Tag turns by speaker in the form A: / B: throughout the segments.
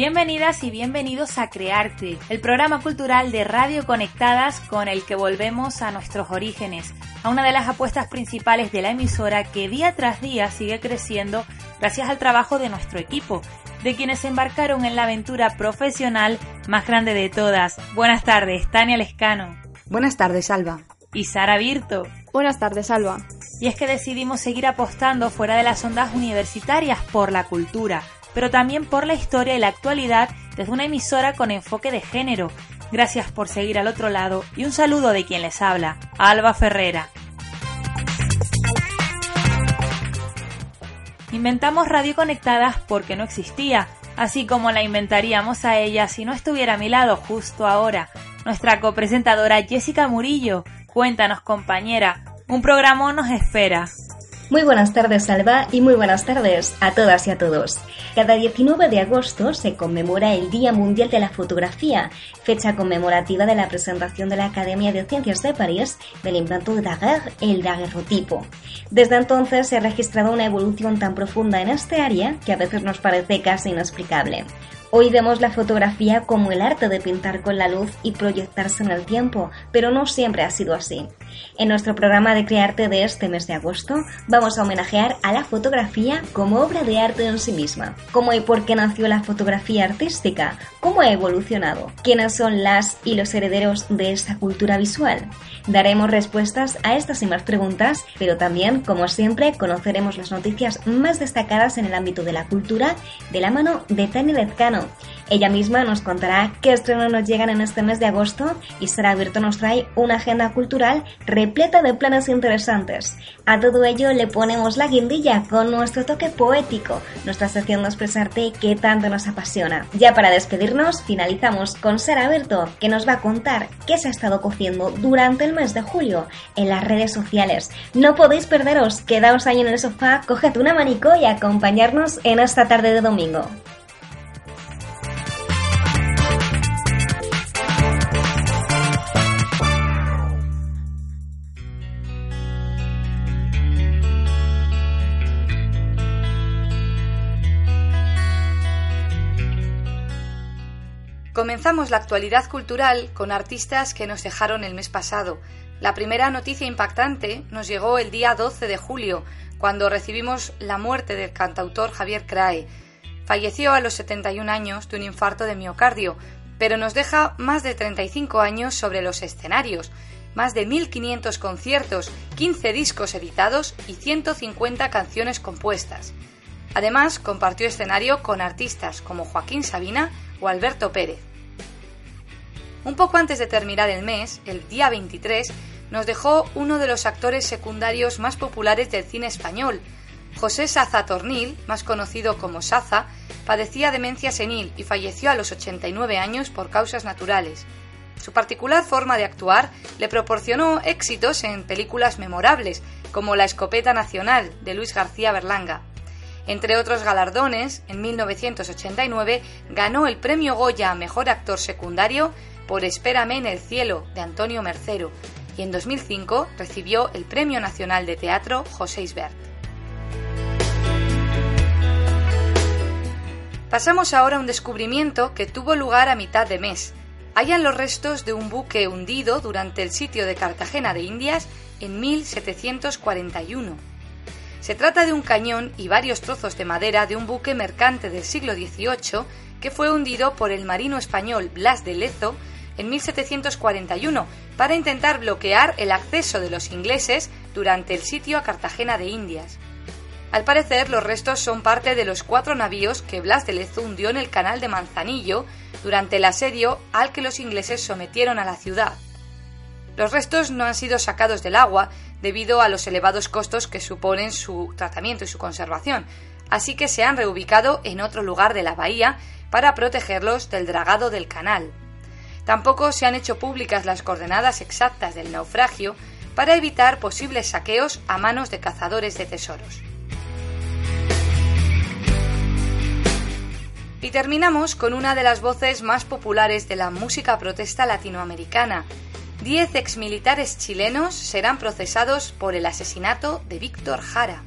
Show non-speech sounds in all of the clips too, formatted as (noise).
A: Bienvenidas y bienvenidos a Crearte, el programa cultural de Radio Conectadas con el que volvemos a nuestros orígenes, a una de las apuestas principales de la emisora que día tras día sigue creciendo gracias al trabajo de nuestro equipo, de quienes se embarcaron en la aventura profesional más grande de todas. Buenas tardes, Tania Lescano.
B: Buenas tardes, Alba.
A: Y Sara Virto.
C: Buenas tardes, Alba.
A: Y es que decidimos seguir apostando fuera de las ondas universitarias por la cultura, pero también por la historia y la actualidad desde una emisora con enfoque de género. Gracias por seguir al otro lado y un saludo de quien les habla, Alba Ferrera. Inventamos Radio Conectadas porque no existía, así como la inventaríamos a ella si no estuviera a mi lado justo ahora. Nuestra copresentadora Jessica Murillo. Cuéntanos, compañera, un programa nos espera.
D: Muy buenas tardes, Salva, y muy buenas tardes a todas y a todos. Cada 19 de agosto se conmemora el Día Mundial de la Fotografía, fecha conmemorativa de la presentación de la Academia de Ciencias de París del invento de Daguerre, el daguerrotipo. Desde entonces se ha registrado una evolución tan profunda en este área que a veces nos parece casi inexplicable. Hoy vemos la fotografía como el arte de pintar con la luz y proyectarse en el tiempo, pero no siempre ha sido así. En nuestro programa de Crearte de este mes de agosto vamos a homenajear a la fotografía como obra de arte en sí misma. ¿Cómo y por qué nació la fotografía artística? ¿Cómo ha evolucionado? ¿Quiénes son las y los herederos de esta cultura visual? Daremos respuestas a estas y más preguntas, pero también, como siempre, conoceremos las noticias más destacadas en el ámbito de la cultura de la mano de Tania Lezcano. Ella misma nos contará qué estrenos nos llegan en este mes de agosto y Sara Virto nos trae una agenda cultural repleta de planes interesantes. A todo ello le ponemos la guindilla con nuestro toque poético, nuestra sección de expresarte que tanto nos apasiona. Ya para despedirnos, finalizamos con Sara Virto, que nos va a contar qué se ha estado cociendo durante el mes de julio en las redes sociales. No podéis perderos, quedaos ahí en el sofá, coged un abanico y acompañarnos en esta tarde de domingo.
B: Comenzamos la actualidad cultural con artistas que nos dejaron el mes pasado. La primera noticia impactante nos llegó el día 12 de julio, cuando recibimos la muerte del cantautor Javier Crae. Falleció a los 71 años de un infarto de miocardio, pero nos deja más de 35 años sobre los escenarios, más de 1.500 conciertos, 15 discos editados y 150 canciones compuestas. Además, compartió escenario con artistas como Joaquín Sabina o Alberto Pérez. Un poco antes de terminar el mes, el día 23, nos dejó uno de los actores secundarios más populares del cine español. José Saza Tornil, más conocido como Saza, padecía demencia senil y falleció a los 89 años por causas naturales. Su particular forma de actuar le proporcionó éxitos en películas memorables, como La Escopeta Nacional, de Luis García Berlanga. Entre otros galardones, en 1989 ganó el premio Goya a Mejor Actor Secundario por Espérame en el Cielo, de Antonio Mercero, y en 2005 recibió el Premio Nacional de Teatro José Isbert. Pasamos ahora a un descubrimiento que tuvo lugar a mitad de mes. Hallan los restos de un buque hundido durante el sitio de Cartagena de Indias en 1741. Se trata de un cañón y varios trozos de madera de un buque mercante del siglo XVIII que fue hundido por el marino español Blas de Lezo en 1741 para intentar bloquear el acceso de los ingleses durante el sitio a Cartagena de Indias. Al parecer, los restos son parte de los cuatro navíos que Blas de Lezo hundió en el canal de Manzanillo durante el asedio al que los ingleses sometieron a la ciudad. Los restos no han sido sacados del agua debido a los elevados costos que suponen su tratamiento y su conservación, así que se han reubicado en otro lugar de la bahía para protegerlos del dragado del canal. Tampoco se han hecho públicas las coordenadas exactas del naufragio para evitar posibles saqueos a manos de cazadores de tesoros. Y terminamos con una de las voces más populares de la música protesta latinoamericana. Diez exmilitares chilenos serán procesados por el asesinato de Víctor Jara.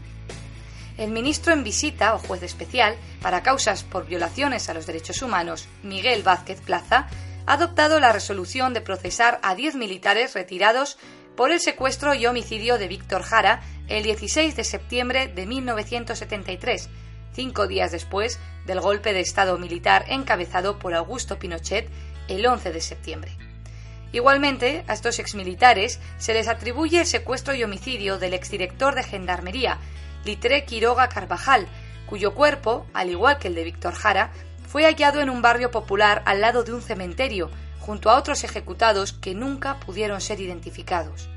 B: El ministro en visita o juez especial para causas por violaciones a los derechos humanos, Miguel Vázquez Plaza, ha adoptado la resolución de procesar a diez militares retirados por el secuestro y homicidio de Víctor Jara el 16 de septiembre de 1973 cinco días después del golpe de Estado militar encabezado por Augusto Pinochet el 11 de septiembre. Igualmente, a estos exmilitares se les atribuye el secuestro y homicidio del exdirector de Gendarmería, Litre Quiroga Carvajal, cuyo cuerpo, al igual que el de Víctor Jara, fue hallado en un barrio popular al lado de un cementerio, junto a otros ejecutados que nunca pudieron ser identificados.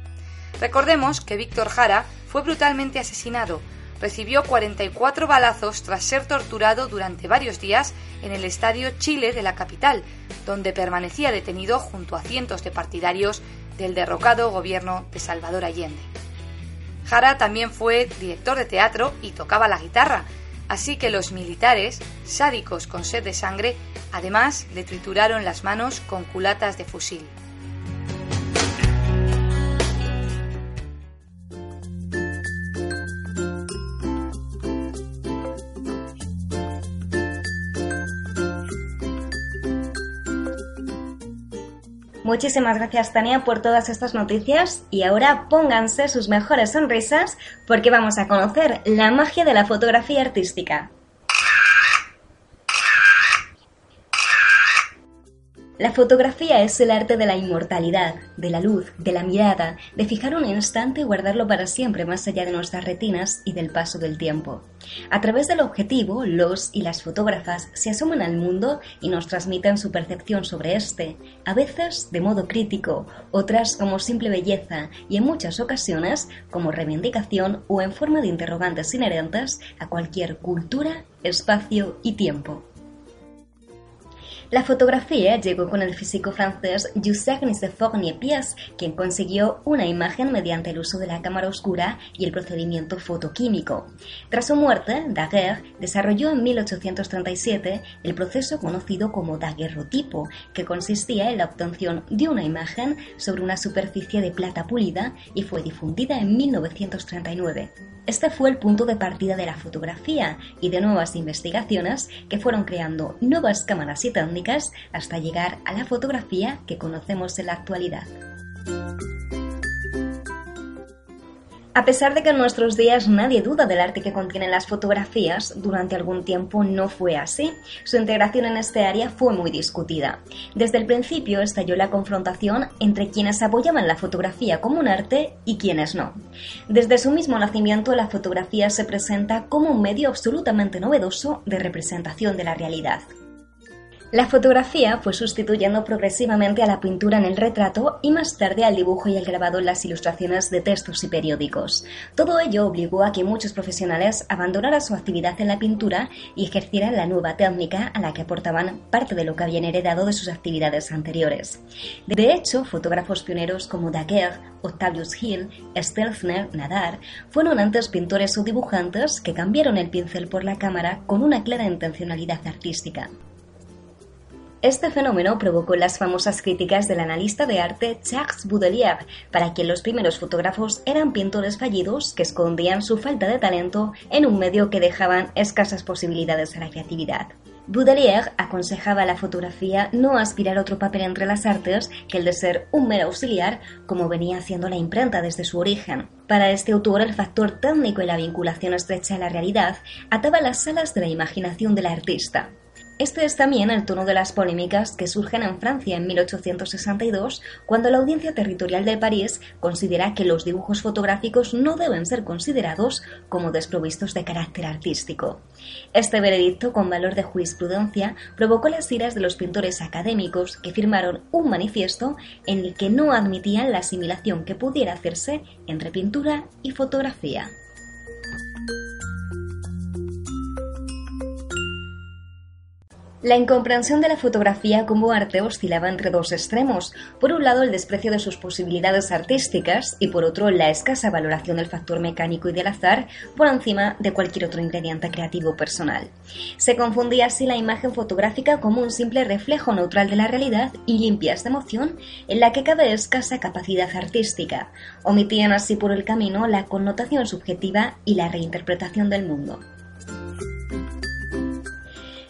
B: Recordemos que Víctor Jara fue brutalmente asesinado, recibió 44 balazos tras ser torturado durante varios días en el Estadio Chile de la capital, donde permanecía detenido junto a cientos de partidarios del derrocado gobierno de Salvador Allende. Jara también fue director de teatro y tocaba la guitarra, así que los militares, sádicos con sed de sangre, además le trituraron las manos con culatas de fusil.
D: Muchísimas gracias Tania por todas estas noticias y ahora pónganse sus mejores sonrisas porque vamos a conocer la magia de la fotografía artística. La fotografía es el arte de la inmortalidad, de la luz, de la mirada, de fijar un instante y guardarlo para siempre más allá de nuestras retinas y del paso del tiempo. A través del objetivo, los y las fotógrafas se asoman al mundo y nos transmiten su percepción sobre este, a veces de modo crítico, otras como simple belleza y en muchas ocasiones como reivindicación o en forma de interrogantes inherentes a cualquier cultura, espacio y tiempo. La fotografía llegó con el físico francés Nicephore Niepce, quien consiguió una imagen mediante el uso de la cámara oscura y el procedimiento fotoquímico. Tras su muerte, Daguerre desarrolló en 1837 el proceso conocido como daguerrotipo, que consistía en la obtención de una imagen sobre una superficie de plata pulida y fue difundida en 1939. Este fue el punto de partida de la fotografía y de nuevas investigaciones que fueron creando nuevas cámaras y hasta llegar a la fotografía que conocemos en la actualidad. A pesar de que en nuestros días nadie duda del arte que contienen las fotografías, durante algún tiempo no fue así. Su integración en este área fue muy discutida. Desde el principio estalló la confrontación entre quienes apoyaban la fotografía como un arte y quienes no. Desde su mismo nacimiento, la fotografía se presenta como un medio absolutamente novedoso de representación de la realidad. La fotografía fue sustituyendo progresivamente a la pintura en el retrato y más tarde al dibujo y el grabado en las ilustraciones de textos y periódicos. Todo ello obligó a que muchos profesionales abandonaran su actividad en la pintura y ejercieran la nueva técnica a la que aportaban parte de lo que habían heredado de sus actividades anteriores. De hecho, fotógrafos pioneros como Daguerre, Octavius Hill, Stelzner, Nadar, fueron antes pintores o dibujantes que cambiaron el pincel por la cámara con una clara intencionalidad artística. Este fenómeno provocó las famosas críticas del analista de arte Charles Baudelaire, para quien los primeros fotógrafos eran pintores fallidos que escondían su falta de talento en un medio que dejaban escasas posibilidades a la creatividad. Baudelaire aconsejaba a la fotografía no aspirar otro papel entre las artes que el de ser un mero auxiliar, como venía haciendo la imprenta desde su origen. Para este autor, el factor técnico y la vinculación estrecha a la realidad ataba las alas de la imaginación del artista. Este es también el tono de las polémicas que surgen en Francia en 1862, cuando la Audiencia Territorial de París considera que los dibujos fotográficos no deben ser considerados como desprovistos de carácter artístico. Este veredicto, con valor de jurisprudencia, provocó las iras de los pintores académicos que firmaron un manifiesto en el que no admitían la asimilación que pudiera hacerse entre pintura y fotografía. La incomprensión de la fotografía como arte oscilaba entre dos extremos. Por un lado, el desprecio de sus posibilidades artísticas y por otro, la escasa valoración del factor mecánico y del azar por encima de cualquier otro ingrediente creativo personal. Se confundía así la imagen fotográfica como un simple reflejo neutral de la realidad y limpias de emoción en la que cabe escasa capacidad artística. Omitían así por el camino la connotación subjetiva y la reinterpretación del mundo.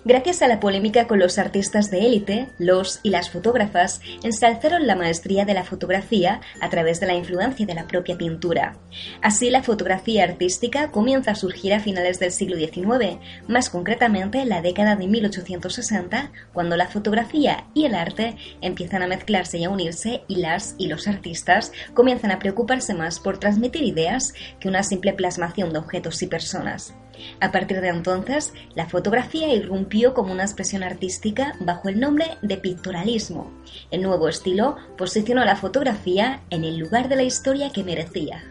D: Gracias a la polémica con los artistas de élite, los y las fotógrafas ensalzaron la maestría de la fotografía a través de la influencia de la propia pintura. Así, la fotografía artística comienza a surgir a finales del siglo XIX, más concretamente en la década de 1860, cuando la fotografía y el arte empiezan a mezclarse y a unirse y las y los artistas comienzan a preocuparse más por transmitir ideas que una simple plasmación de objetos y personas. A partir de entonces, la fotografía irrumpió como una expresión artística bajo el nombre de pictorialismo. El nuevo estilo posicionó a la fotografía en el lugar de la historia que merecía.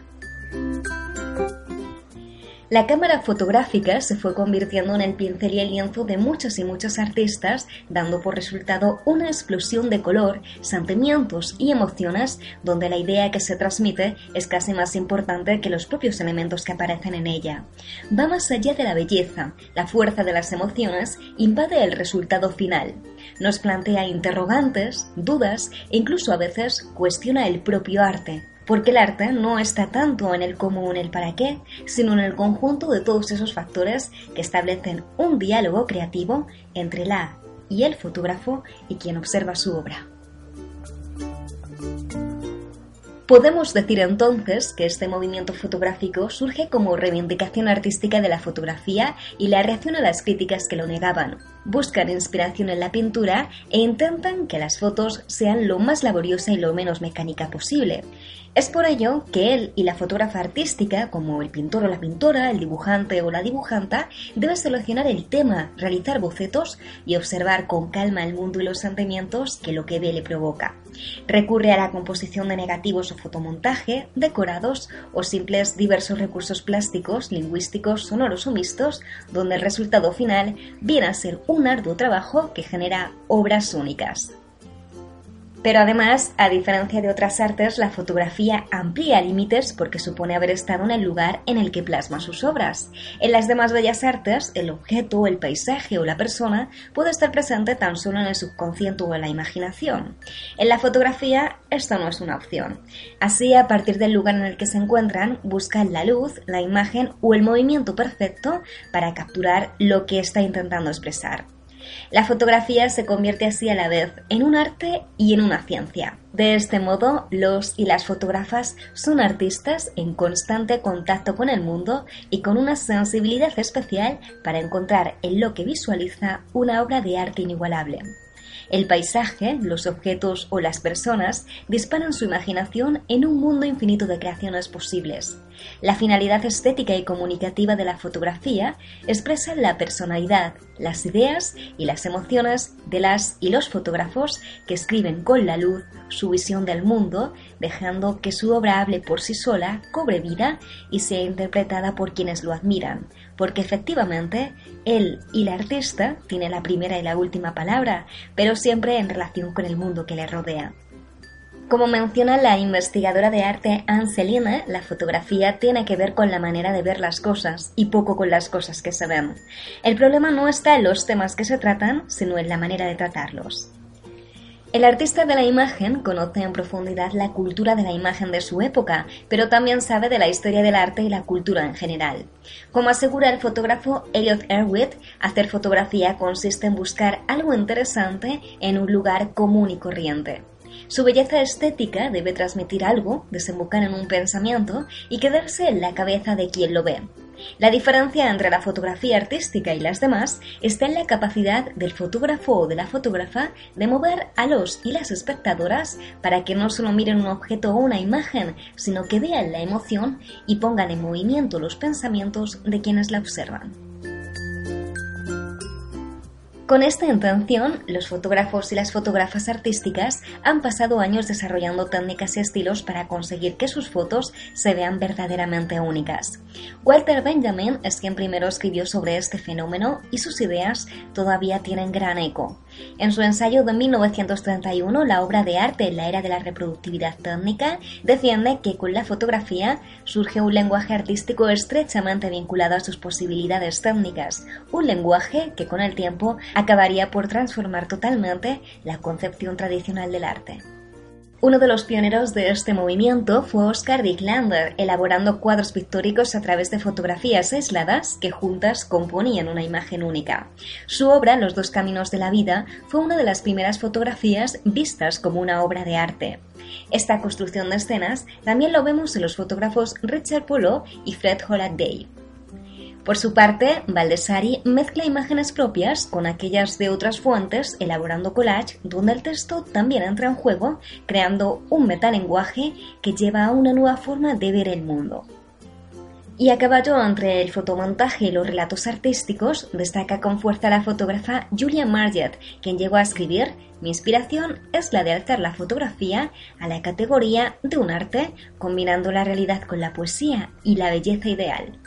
D: La cámara fotográfica se fue convirtiendo en el pincel y el lienzo de muchos y muchos artistas, dando por resultado una explosión de color, sentimientos y emociones donde la idea que se transmite es casi más importante que los propios elementos que aparecen en ella. Va más allá de la belleza, la fuerza de las emociones invade el resultado final. Nos plantea interrogantes, dudas e incluso a veces cuestiona el propio arte porque el arte no está tanto en el cómo o en el para qué, sino en el conjunto de todos esos factores que establecen un diálogo creativo entre la y el fotógrafo y quien observa su obra. Podemos decir entonces que este movimiento fotográfico surge como reivindicación artística de la fotografía y la reacción a las críticas que lo negaban. Buscan inspiración en la pintura e intentan que las fotos sean lo más laboriosa y lo menos mecánica posible. Es por ello que él y la fotógrafa artística, como el pintor o la pintora, el dibujante o la dibujanta, debe seleccionar el tema, realizar bocetos y observar con calma el mundo y los sentimientos que lo que ve le provoca. Recurre a la composición de negativos o fotomontaje, decorados o simples diversos recursos plásticos, lingüísticos, sonoros o mixtos, donde el resultado final viene a ser un arduo trabajo que genera obras únicas. Pero además, a diferencia de otras artes, la fotografía amplía límites porque supone haber estado en el lugar en el que plasma sus obras. En las demás bellas artes, el objeto, el paisaje o la persona puede estar presente tan solo en el subconsciente o en la imaginación. En la fotografía, esto no es una opción. Así, a partir del lugar en el que se encuentran, buscan la luz, la imagen o el movimiento perfecto para capturar lo que está intentando expresar. La fotografía se convierte así a la vez en un arte y en una ciencia. De este modo, los y las fotógrafas son artistas en constante contacto con el mundo y con una sensibilidad especial para encontrar en lo que visualiza una obra de arte inigualable. El paisaje, los objetos o las personas disparan su imaginación en un mundo infinito de creaciones posibles. La finalidad estética y comunicativa de la fotografía expresa la personalidad, las ideas y las emociones de las y los fotógrafos que escriben con la luz su visión del mundo, dejando que su obra hable por sí sola, cobre vida y sea interpretada por quienes lo admiran, porque efectivamente él y la artista tienen la primera y la última palabra, pero siempre en relación con el mundo que le rodea. Como menciona la investigadora de arte Anne la fotografía tiene que ver con la manera de ver las cosas y poco con las cosas que se ven. El problema no está en los temas que se tratan, sino en la manera de tratarlos. El artista de la imagen conoce en profundidad la cultura de la imagen de su época, pero también sabe de la historia del arte y la cultura en general. Como asegura el fotógrafo Elliot Erwitt, hacer fotografía consiste en buscar algo interesante en un lugar común y corriente. Su belleza estética debe transmitir algo, desembocar en un pensamiento y quedarse en la cabeza de quien lo ve. La diferencia entre la fotografía artística y las demás está en la capacidad del fotógrafo o de la fotógrafa de mover a los y las espectadoras para que no solo miren un objeto o una imagen, sino que vean la emoción y pongan en movimiento los pensamientos de quienes la observan. Con esta intención, los fotógrafos y las fotógrafas artísticas han pasado años desarrollando técnicas y estilos para conseguir que sus fotos se vean verdaderamente únicas. Walter Benjamin es quien primero escribió sobre este fenómeno y sus ideas todavía tienen gran eco. En su ensayo de 1931, La obra de arte en la era de la reproductividad técnica, defiende que con la fotografía surge un lenguaje artístico estrechamente vinculado a sus posibilidades técnicas, un lenguaje que con el tiempo acabaría por transformar totalmente la concepción tradicional del arte. Uno de los pioneros de este movimiento fue Oscar Dicklander, elaborando cuadros pictóricos a través de fotografías aisladas que juntas componían una imagen única. Su obra, Los dos caminos de la vida, fue una de las primeras fotografías vistas como una obra de arte. Esta construcción de escenas también lo vemos en los fotógrafos Richard Polo y Fred Day. Por su parte, Baldessari mezcla imágenes propias con aquellas de otras fuentes, elaborando collage donde el texto también entra en juego, creando un metalenguaje que lleva a una nueva forma de ver el mundo. Y a caballo entre el fotomontaje y los relatos artísticos, destaca con fuerza la fotógrafa Julia Marget, quien llegó a escribir Mi inspiración es la de alzar la fotografía a la categoría de un arte, combinando la realidad con la poesía y la belleza ideal.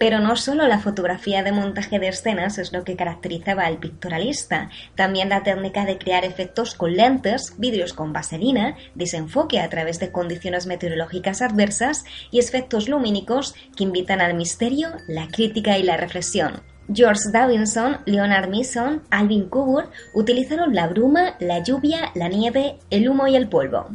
D: Pero no solo la fotografía de montaje de escenas es lo que caracterizaba al pictorialista, también la técnica de crear efectos con lentes, vidrios con vaselina, desenfoque a través de condiciones meteorológicas adversas y efectos lumínicos que invitan al misterio, la crítica y la reflexión. George Davidson, Leonard Mason, Alvin Kubur utilizaron la bruma, la lluvia, la nieve, el humo y el polvo.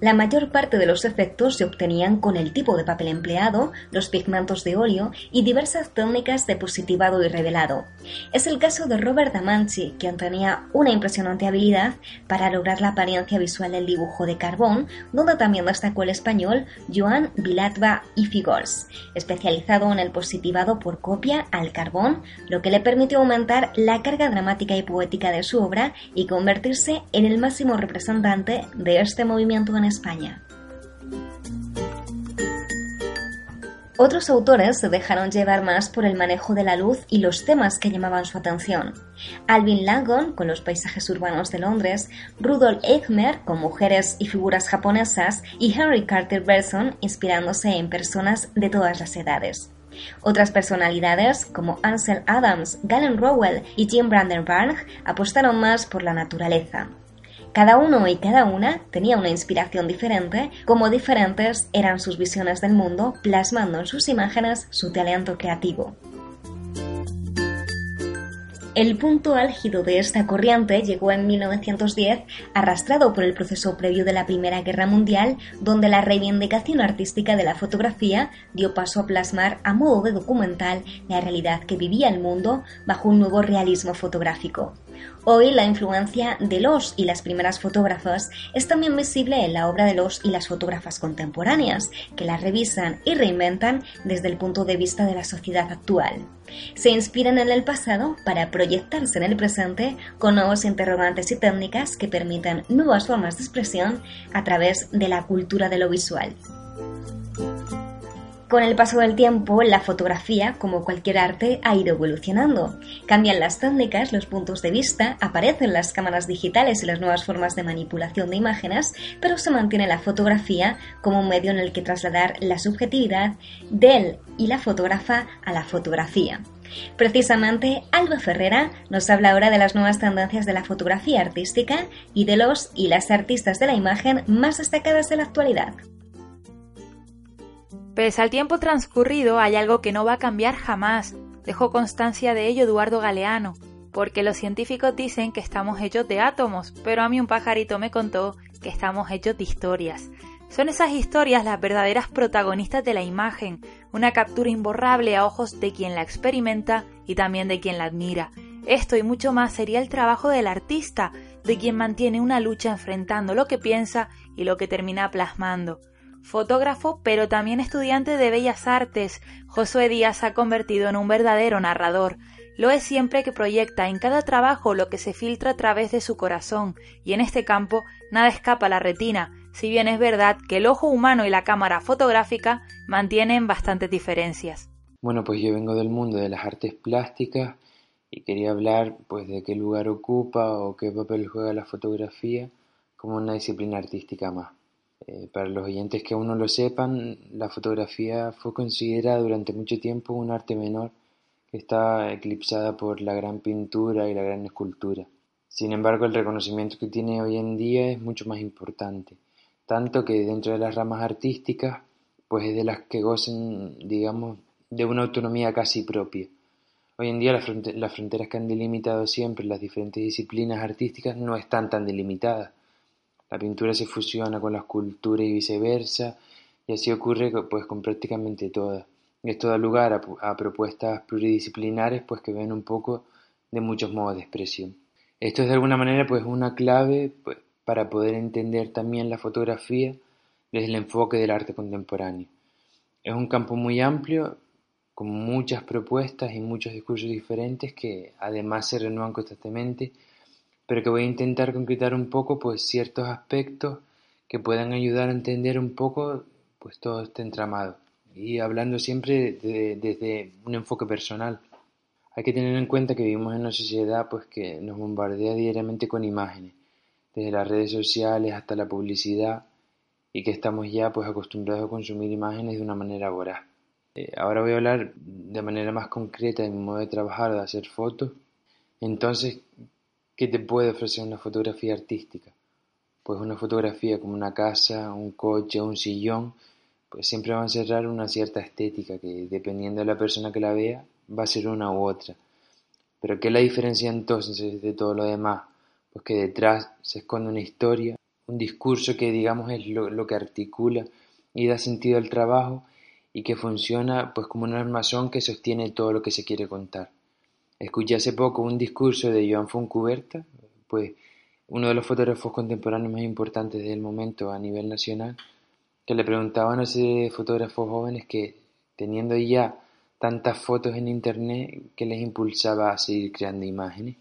D: La mayor parte de los efectos se obtenían con el tipo de papel empleado, los pigmentos de óleo y diversas técnicas de positivado y revelado. Es el caso de Robert Damanchi, quien tenía una impresionante habilidad para lograr la apariencia visual del dibujo de carbón, donde también destacó el español Joan Vilatva y Figols, especializado en el positivado por copia al carbón, lo que le permitió aumentar la carga dramática y poética de su obra y convertirse en el máximo representante de este movimiento en España. Otros autores se dejaron llevar más por el manejo de la luz y los temas que llamaban su atención. Alvin Langon con los paisajes urbanos de Londres, Rudolf Eichmer con mujeres y figuras japonesas y Henry Carter Berson inspirándose en personas de todas las edades. Otras personalidades como Ansel Adams, Galen Rowell y Jim Brandenburg apostaron más por la naturaleza. Cada uno y cada una tenía una inspiración diferente, como diferentes eran sus visiones del mundo, plasmando en sus imágenes su talento creativo. El punto álgido de esta corriente llegó en 1910, arrastrado por el proceso previo de la Primera Guerra Mundial, donde la reivindicación artística de la fotografía dio paso a plasmar a modo de documental la realidad que vivía el mundo bajo un nuevo realismo fotográfico. Hoy la influencia de los y las primeras fotógrafas es también visible en la obra de los y las fotógrafas contemporáneas, que la revisan y reinventan desde el punto de vista de la sociedad actual. Se inspiran en el pasado para proyectarse en el presente con nuevos interrogantes y técnicas que permitan nuevas formas de expresión a través de la cultura de lo visual. Con el paso del tiempo, la fotografía, como cualquier arte, ha ido evolucionando. Cambian las técnicas, los puntos de vista, aparecen las cámaras digitales y las nuevas formas de manipulación de imágenes, pero se mantiene la fotografía como un medio en el que trasladar la subjetividad del y la fotógrafa a la fotografía. Precisamente, Alba Ferrera nos habla ahora de las nuevas tendencias de la fotografía artística y de los y las artistas de la imagen más destacadas de la actualidad.
A: Pese al tiempo transcurrido, hay algo que no va a cambiar jamás. Dejó constancia de ello Eduardo Galeano, porque los científicos dicen que estamos hechos de átomos, pero a mí un pajarito me contó que estamos hechos de historias. Son esas historias las verdaderas protagonistas de la imagen, una captura imborrable a ojos de quien la experimenta y también de quien la admira. Esto y mucho más sería el trabajo del artista, de quien mantiene una lucha enfrentando lo que piensa y lo que termina plasmando. Fotógrafo, pero también estudiante de bellas artes, Josué Díaz ha convertido en un verdadero narrador. Lo es siempre que proyecta en cada trabajo lo que se filtra a través de su corazón, y en este campo nada escapa a la retina, si bien es verdad que el ojo humano y la cámara fotográfica mantienen bastantes diferencias.
C: Bueno, pues yo vengo del mundo de las artes plásticas y quería hablar pues de qué lugar ocupa o qué papel juega la fotografía como una disciplina artística más. Eh, para los oyentes que aún no lo sepan, la fotografía fue considerada durante mucho tiempo un arte menor que está eclipsada por la gran pintura y la gran escultura. Sin embargo, el reconocimiento que tiene hoy en día es mucho más importante, tanto que dentro de las ramas artísticas, pues es de las que gocen, digamos, de una autonomía casi propia. Hoy en día las, fronteras que han delimitado siempre las diferentes disciplinas artísticas no están tan delimitadas. La pintura se fusiona con la escultura y viceversa, y así ocurre pues con prácticamente todas. Esto da lugar a, propuestas pluridisciplinares pues que ven un poco de muchos modos de expresión. Esto es de alguna manera pues una clave pues, para poder entender también la fotografía desde el enfoque del arte contemporáneo. Es un campo muy amplio con muchas propuestas y muchos discursos diferentes que además se renuevan constantemente, pero que voy a intentar concretar un poco pues ciertos aspectos que puedan ayudar a entender un poco pues todo este entramado y hablando siempre desde un enfoque personal. Hay que tener en cuenta que vivimos en una sociedad pues que nos bombardea diariamente con imágenes, desde las redes sociales hasta la publicidad y que estamos ya pues acostumbrados a consumir imágenes de una manera voraz. Eh, ahora voy a hablar de manera más concreta de mi modo de trabajar de hacer fotos. Entonces, ¿qué te puede ofrecer una fotografía artística? Pues una fotografía como una casa, un coche, un sillón, pues siempre va a encerrar una cierta estética que dependiendo de la persona que la vea va a ser una u otra. Pero ¿qué la diferencia entonces de todo lo demás? Pues que detrás se esconde una historia, un discurso que digamos es lo, lo que articula y da sentido al trabajo y que funciona pues como un armazón que sostiene todo lo que se quiere contar. Escuché hace poco un discurso de Joan Foncuberta, pues uno de los fotógrafos contemporáneos más importantes del momento a nivel nacional, que le preguntaban a ese fotógrafos jóvenes que teniendo ya tantas fotos en internet que les impulsaba a seguir creando imágenes.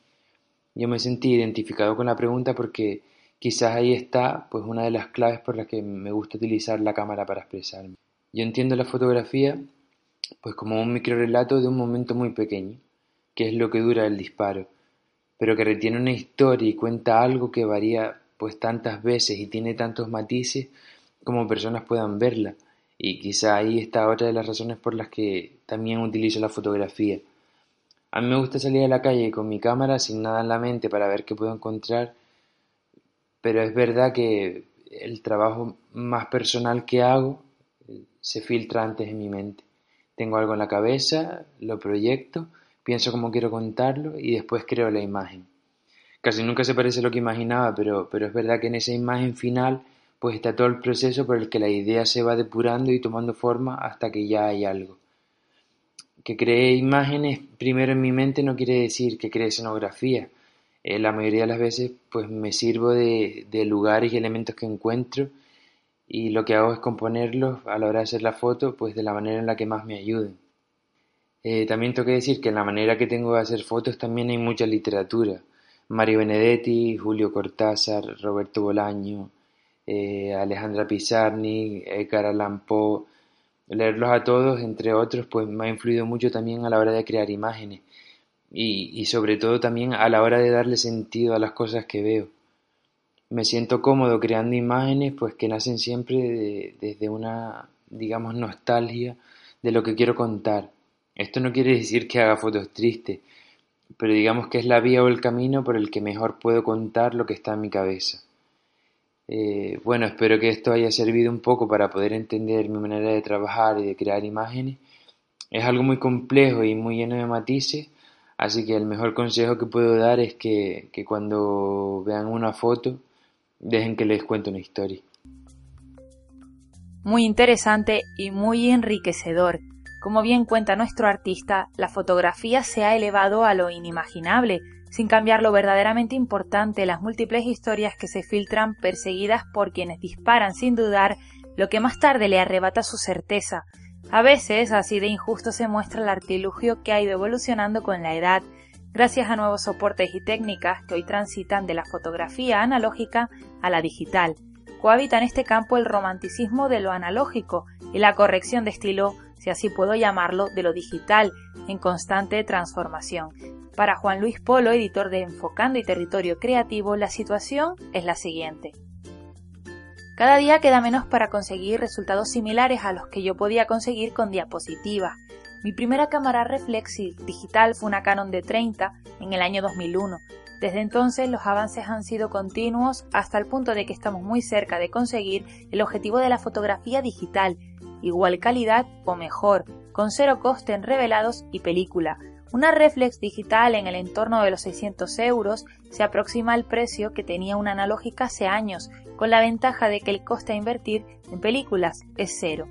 C: Yo me sentí identificado con la pregunta porque quizás ahí está pues una de las claves por las que me gusta utilizar la cámara para expresarme. Yo entiendo la fotografía pues como un microrelato de un momento muy pequeño, que es lo que dura el disparo, pero que retiene una historia y cuenta algo que varía pues tantas veces y tiene tantos matices como personas puedan verla. Y quizá ahí está otra de las razones por las que también utilizo la fotografía. A mí me gusta salir a la calle con mi cámara sin nada en la mente para ver qué puedo encontrar, pero es verdad que el trabajo más personal que hago se filtra antes en mi mente. Tengo algo en la cabeza, lo proyecto, pienso cómo quiero contarlo y después creo la imagen. Casi nunca se parece a lo que imaginaba, pero, pero es verdad que en esa imagen final pues está todo el proceso por el que la idea se va depurando y tomando forma hasta que ya hay algo. Que cree imágenes primero en mi mente no quiere decir que cree escenografía. Eh, la mayoría de las veces pues me sirvo de, de lugares y elementos que encuentro y lo que hago es componerlos a la hora de hacer la foto pues de la manera en la que más me ayuden. Eh, también tengo que decir que en la manera que tengo de hacer fotos también hay mucha literatura. Mario Benedetti, Julio Cortázar, Roberto Bolaño, eh, Alejandra Pizarni, Edgar Allan Poe. Leerlos a todos, entre otros, pues me ha influido mucho también a la hora de crear imágenes y, y sobre todo también a la hora de darle sentido a las cosas que veo me siento cómodo creando imágenes pues que nacen siempre desde una digamos nostalgia de lo que quiero contar esto no quiere decir que haga fotos tristes pero digamos que es la vía o el camino por el que mejor puedo contar lo que está en mi cabeza eh, bueno espero que esto haya servido un poco para poder entender mi manera de trabajar y de crear imágenes es algo muy complejo y muy lleno de matices así que el mejor consejo que puedo dar es que, que cuando vean una foto Dejen que les cuente una historia.
A: Muy interesante y muy enriquecedor. Como bien cuenta nuestro artista, la fotografía se ha elevado a lo inimaginable, sin cambiar lo verdaderamente importante, las múltiples historias que se filtran perseguidas por quienes disparan sin dudar, lo que más tarde le arrebata su certeza. A veces, así de injusto se muestra el artilugio que ha ido evolucionando con la edad, gracias a nuevos soportes y técnicas que hoy transitan de la fotografía analógica a la digital. Cohabita en este campo el romanticismo de lo analógico y la corrección de estilo, si así puedo llamarlo, de lo digital, en constante transformación. Para Juan Luis Polo, editor de Enfocando y Territorio Creativo, la situación es la siguiente. Cada día queda menos para conseguir resultados similares a los que yo podía conseguir con diapositivas. Mi primera cámara reflex digital fue una Canon de 30 en el año 2001. Desde entonces los avances han sido continuos hasta el punto de que estamos muy cerca de conseguir el objetivo de la fotografía digital, igual calidad o mejor, con cero coste en revelados y película, una reflex digital en el entorno de los 600 euros se aproxima al precio que tenía una analógica hace años, con la ventaja de que el coste a invertir en películas es cero.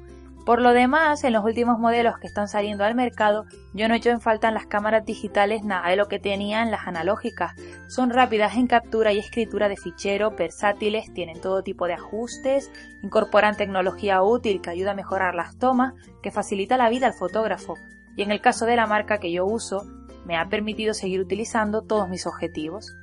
A: Por lo demás, en los últimos modelos que están saliendo al mercado, yo no he hecho en falta en las cámaras digitales nada de lo que tenían las analógicas. Son rápidas en captura y escritura de fichero, versátiles, tienen todo tipo de ajustes, incorporan tecnología útil que ayuda a mejorar las tomas, que facilita la vida al fotógrafo y en el caso de la marca que yo uso, me ha permitido seguir utilizando todos mis objetivos.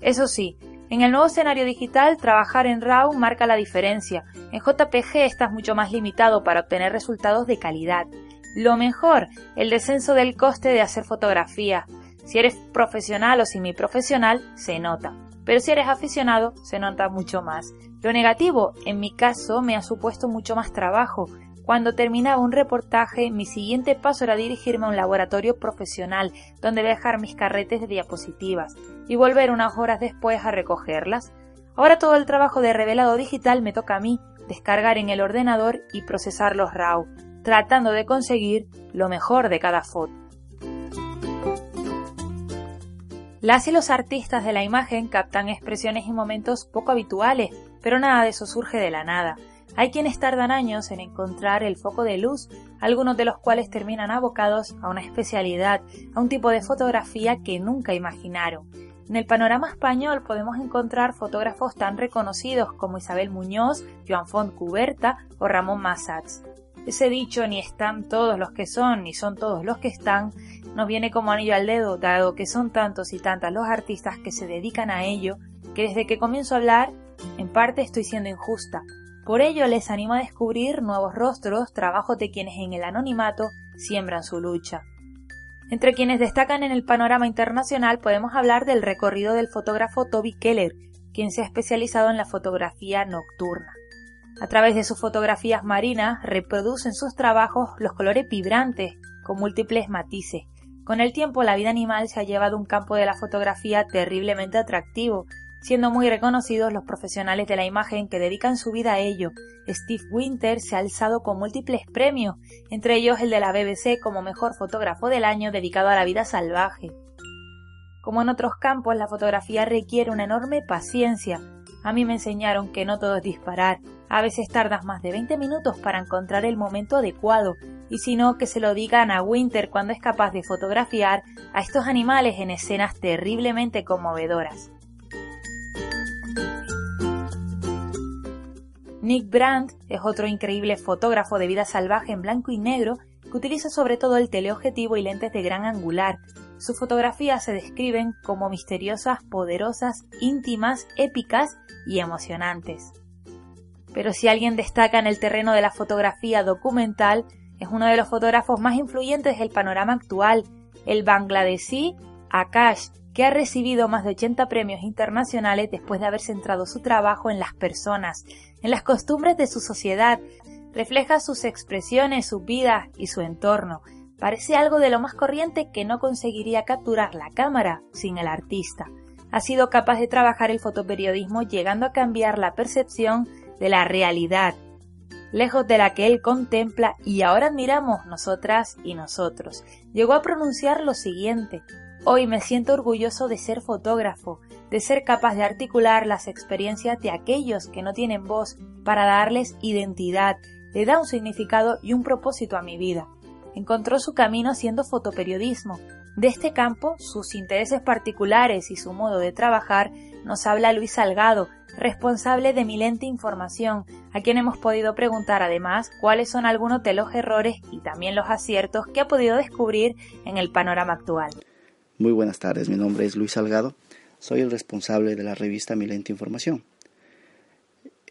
A: Eso sí, en el nuevo escenario digital, trabajar en RAW marca la diferencia. En JPG estás mucho más limitado para obtener resultados de calidad. Lo mejor, el descenso del coste de hacer fotografía. Si eres profesional o semiprofesional, se nota. Pero si eres aficionado, se nota mucho más. Lo negativo, en mi caso, me ha supuesto mucho más trabajo, cuando terminaba un reportaje, mi siguiente paso era dirigirme a un laboratorio profesional donde dejar mis carretes de diapositivas y volver unas horas después a recogerlas. Ahora todo el trabajo de revelado digital me toca a mí, descargar en el ordenador y procesar los RAW, tratando de conseguir lo mejor de cada foto. Las y los artistas de la imagen captan expresiones y momentos poco habituales, pero nada de eso surge de la nada. Hay quienes tardan años en encontrar el foco de luz, algunos de los cuales terminan abocados a una especialidad, a un tipo de fotografía que nunca imaginaron. En el panorama español podemos encontrar fotógrafos tan reconocidos como Isabel Muñoz, Joan Font Cuberta o Ramón Massats. Ese dicho ni están todos los que son, ni son todos los que están, nos viene como anillo al dedo, dado que son tantos y tantas los artistas que se dedican a ello, que desde que comienzo a hablar, en parte estoy siendo injusta, por ello les animo a descubrir nuevos rostros, trabajos de quienes en el anonimato siembran su lucha. Entre quienes destacan en el panorama internacional podemos hablar del recorrido del fotógrafo Toby Keller, quien se ha especializado en la fotografía nocturna. A través de sus fotografías marinas reproducen sus trabajos los colores vibrantes, con múltiples matices. Con el tiempo la vida animal se ha llevado un campo de la fotografía terriblemente atractivo, siendo muy reconocidos los profesionales de la imagen que dedican su vida a ello. Steve Winter se ha alzado con múltiples premios, entre ellos el de la BBC como mejor fotógrafo del año dedicado a la vida salvaje. Como en otros campos, la fotografía requiere una enorme paciencia. A mí me enseñaron que no todo es disparar. A veces tardas más de 20 minutos para encontrar el momento adecuado, y si no, que se lo digan a Winter cuando es capaz de fotografiar a estos animales en escenas terriblemente conmovedoras. Nick Brandt es otro increíble fotógrafo de vida salvaje en blanco y negro que utiliza sobre todo el teleobjetivo y lentes de gran angular. Sus fotografías se describen como misteriosas, poderosas, íntimas, épicas y emocionantes. Pero si alguien destaca en el terreno de la fotografía documental, es uno de los fotógrafos más influyentes del panorama actual, el bangladesí Akash, que ha recibido más de 80 premios internacionales después de haber centrado su trabajo en las personas, en las costumbres de su sociedad, refleja sus expresiones, su vida y su entorno. Parece algo de lo más corriente que no conseguiría capturar la cámara sin el artista. Ha sido capaz de trabajar el fotoperiodismo llegando a cambiar la percepción de la realidad, lejos de la que él contempla y ahora admiramos nosotras y nosotros. Llegó a pronunciar lo siguiente, Hoy me siento orgulloso de ser fotógrafo, de ser capaz de articular las experiencias de aquellos que no tienen voz para darles identidad, le da un significado y un propósito a mi vida. encontró su camino haciendo fotoperiodismo. De este campo, sus intereses particulares y su modo de trabajar, nos habla Luis Salgado, responsable de Milente Información, a quien hemos podido preguntar además cuáles son algunos de los errores y también los aciertos que ha podido descubrir en el panorama actual.
E: Muy buenas tardes, mi nombre es Luis Salgado, soy el responsable de la revista Milente Información.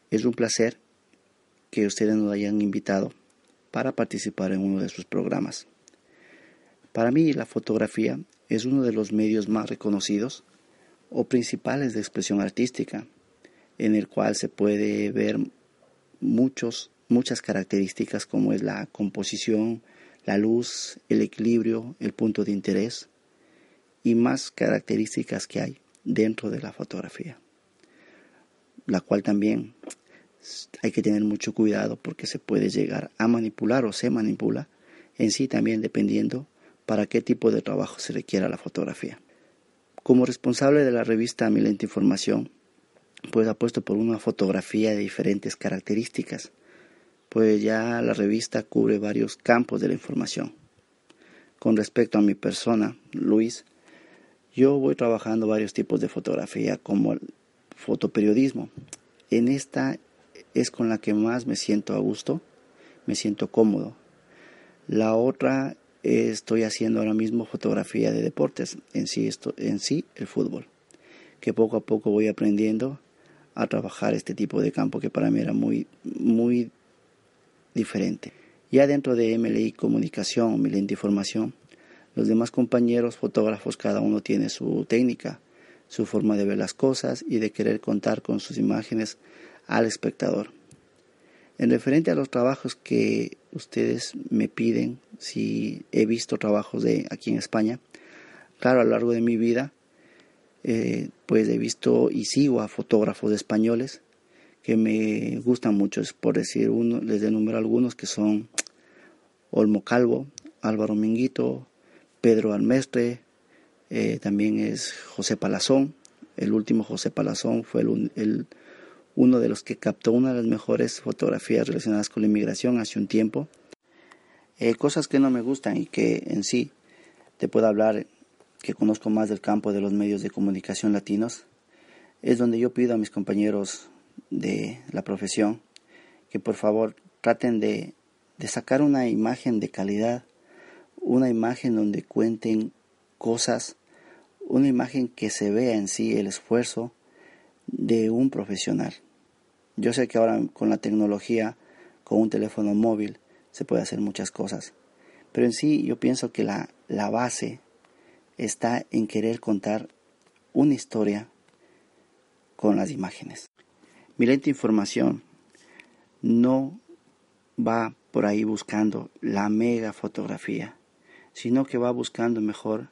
E: Es un placer que ustedes nos hayan invitado para participar en uno de sus programas. Para mí la fotografía es uno de los medios más reconocidos o principales de expresión artística, en el cual se puede ver muchos, muchas características como es la composición, la luz, el equilibrio, el punto de interés y más características que hay dentro de la fotografía, la cual también hay que tener mucho cuidado porque se puede llegar a manipular o se manipula en sí también dependiendo para qué tipo de trabajo se requiera la fotografía. Como responsable de la revista Milente Información, pues apuesto por una fotografía de diferentes características, pues ya la revista cubre varios campos de la información. Con respecto a mi persona, Luis, yo voy trabajando varios tipos de fotografía como fotoperiodismo. En esta es con la que más me siento a gusto, me siento cómodo. La otra estoy haciendo ahora mismo fotografía de deportes, en sí, esto, en sí el fútbol, que poco a poco voy aprendiendo a trabajar este tipo de campo que para mí era muy, muy diferente. Ya dentro de MLI Comunicación, mi lente Información, los demás compañeros fotógrafos, cada uno tiene su técnica, su forma de ver las cosas y de querer contar con sus imágenes al espectador. En referente a los trabajos que ustedes me piden, si he visto trabajos de aquí en España, claro, a lo largo de mi vida, eh, pues he visto y sigo a fotógrafos españoles que me gustan mucho, es por decir uno, les enumero algunos que son Olmo Calvo, Álvaro Minguito, Pedro Almestre, eh, también es José Palazón, el último José Palazón fue el uno de los que captó una de las mejores fotografías relacionadas con la inmigración hace un tiempo. Eh, cosas que no me gustan y que en sí te puedo hablar, que conozco más del campo de los medios de comunicación latinos, es donde yo pido a mis compañeros de la profesión que por favor traten de, de sacar una imagen de calidad, una imagen donde cuenten cosas, una imagen que se vea en sí el esfuerzo, de un profesional. Yo sé que ahora con la tecnología, con un teléfono móvil, se puede hacer muchas cosas. Pero en sí yo pienso que la, la base está en querer contar una historia con las imágenes. Mi lente información no va por ahí buscando la mega fotografía, sino que va buscando mejor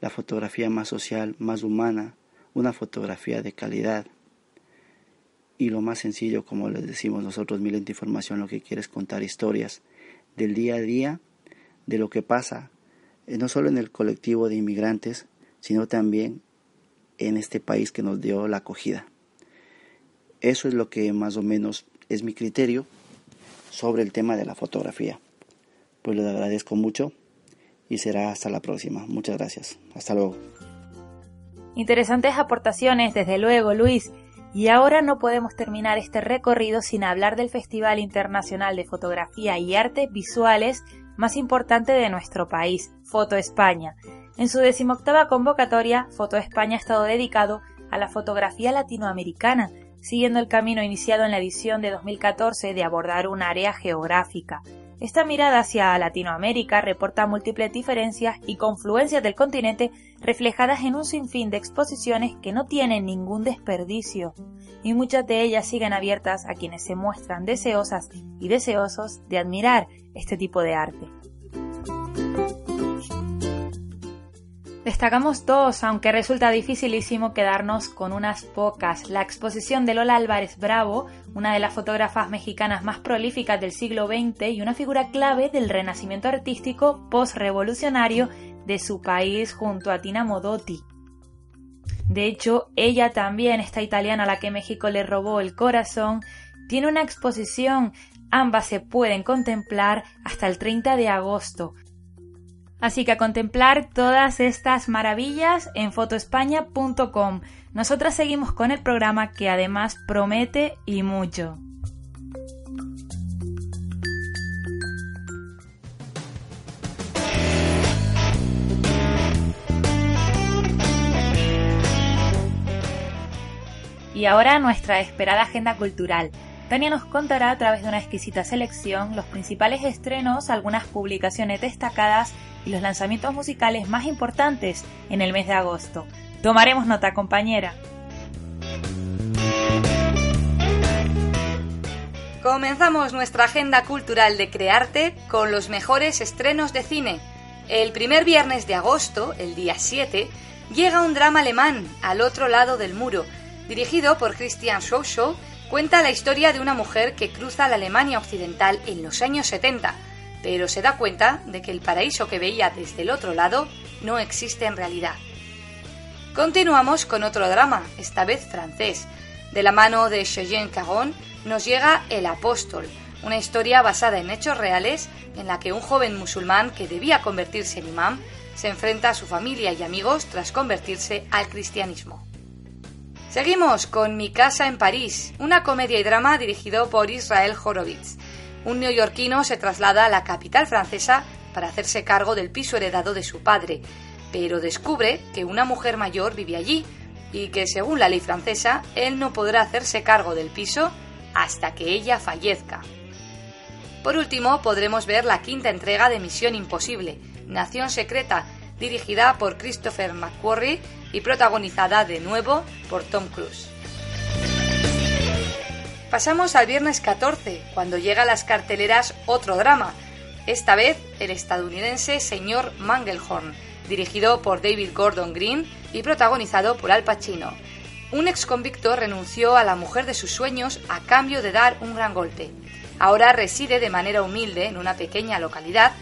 E: la fotografía más social, más humana, una fotografía de calidad. Y lo más sencillo, como les decimos nosotros, Milente Información, lo que quiere es contar historias del día a día, de lo que pasa, eh, no solo en el colectivo de inmigrantes, sino también en este país que nos dio la acogida. Eso es lo que más o menos es mi criterio sobre el tema de la fotografía. Pues les agradezco mucho y será hasta la próxima. Muchas gracias. Hasta luego.
A: Interesantes aportaciones, desde luego, Luis. Y ahora no podemos terminar este recorrido sin hablar del Festival Internacional de Fotografía y Artes Visuales más importante de nuestro país, Foto España. En su decimoctava convocatoria, Foto España ha estado dedicado a la fotografía latinoamericana, siguiendo el camino iniciado en la edición de 2014 de abordar un área geográfica. Esta mirada hacia Latinoamérica reporta múltiples diferencias y confluencias del continente reflejadas en un sinfín de exposiciones que no tienen ningún desperdicio, y muchas de ellas siguen abiertas a quienes se muestran deseosas y deseosos de admirar este tipo de arte. Destacamos dos, aunque resulta dificilísimo quedarnos con unas pocas. La exposición de Lola Álvarez Bravo, una de las fotógrafas mexicanas más prolíficas del siglo XX y una figura clave del renacimiento artístico postrevolucionario de su país junto a Tina Modotti. De hecho, ella también, esta italiana a la que México le robó el corazón, tiene una exposición. Ambas se pueden contemplar hasta el 30 de agosto. Así que a contemplar todas estas maravillas en fotoespaña.com. Nosotras seguimos con el programa que además promete y mucho. Y ahora nuestra esperada agenda cultural. Tania nos contará a través de una exquisita selección los principales estrenos, algunas publicaciones destacadas y los lanzamientos musicales más importantes en el mes de agosto. Tomaremos nota, compañera.
B: Comenzamos nuestra agenda cultural de Crearte con los mejores estrenos de cine. El primer viernes de agosto, el día 7, llega un drama alemán, Al otro lado del muro, dirigido por Christian Schoschow, cuenta la historia de una mujer que cruza la Alemania occidental en los años 70, pero se da cuenta de que el paraíso que veía desde el otro lado no existe en realidad. Continuamos con otro drama, esta vez francés. De la mano de Cheyenne Caron nos llega El Apóstol, una historia basada en hechos reales en la que un joven musulmán que debía convertirse en imán se enfrenta a su familia y amigos tras convertirse al cristianismo. Seguimos con Mi casa en París, una comedia y drama dirigido por Israel Horowitz. Un neoyorquino se traslada a la capital francesa para hacerse cargo del piso heredado de su padre, pero descubre que una mujer mayor vive allí y que según la ley francesa él no podrá hacerse cargo del piso hasta que ella fallezca. Por último, podremos ver la quinta entrega de Misión Imposible, Nación Secreta, dirigida por Christopher McQuarrie y protagonizada de nuevo por Tom Cruise. Pasamos al viernes 14, cuando llega a las carteleras otro drama, esta vez el estadounidense Señor Mangelhorn, dirigido por David Gordon Green y protagonizado por Al Pacino. Un ex convicto renunció a la mujer de sus sueños a cambio de dar un gran golpe. Ahora reside de manera humilde en una pequeña localidad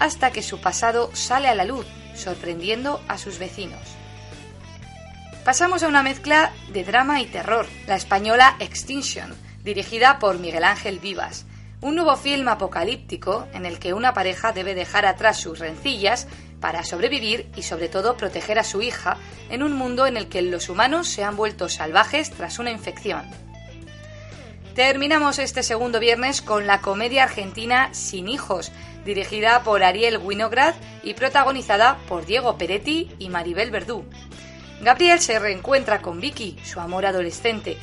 B: hasta que su pasado sale a la luz, sorprendiendo a sus vecinos. Pasamos a una mezcla de drama y terror, la española Extinction, dirigida por Miguel Ángel Vivas, un nuevo film apocalíptico en el que una pareja debe dejar atrás sus rencillas para sobrevivir y sobre todo proteger a su hija en un mundo en el que los humanos se han vuelto salvajes tras una infección. Terminamos este segundo viernes con la comedia argentina Sin hijos, dirigida por Ariel Winograd y protagonizada por Diego Peretti y Maribel Verdú. Gabriel se reencuentra con Vicky, su amor adolescente,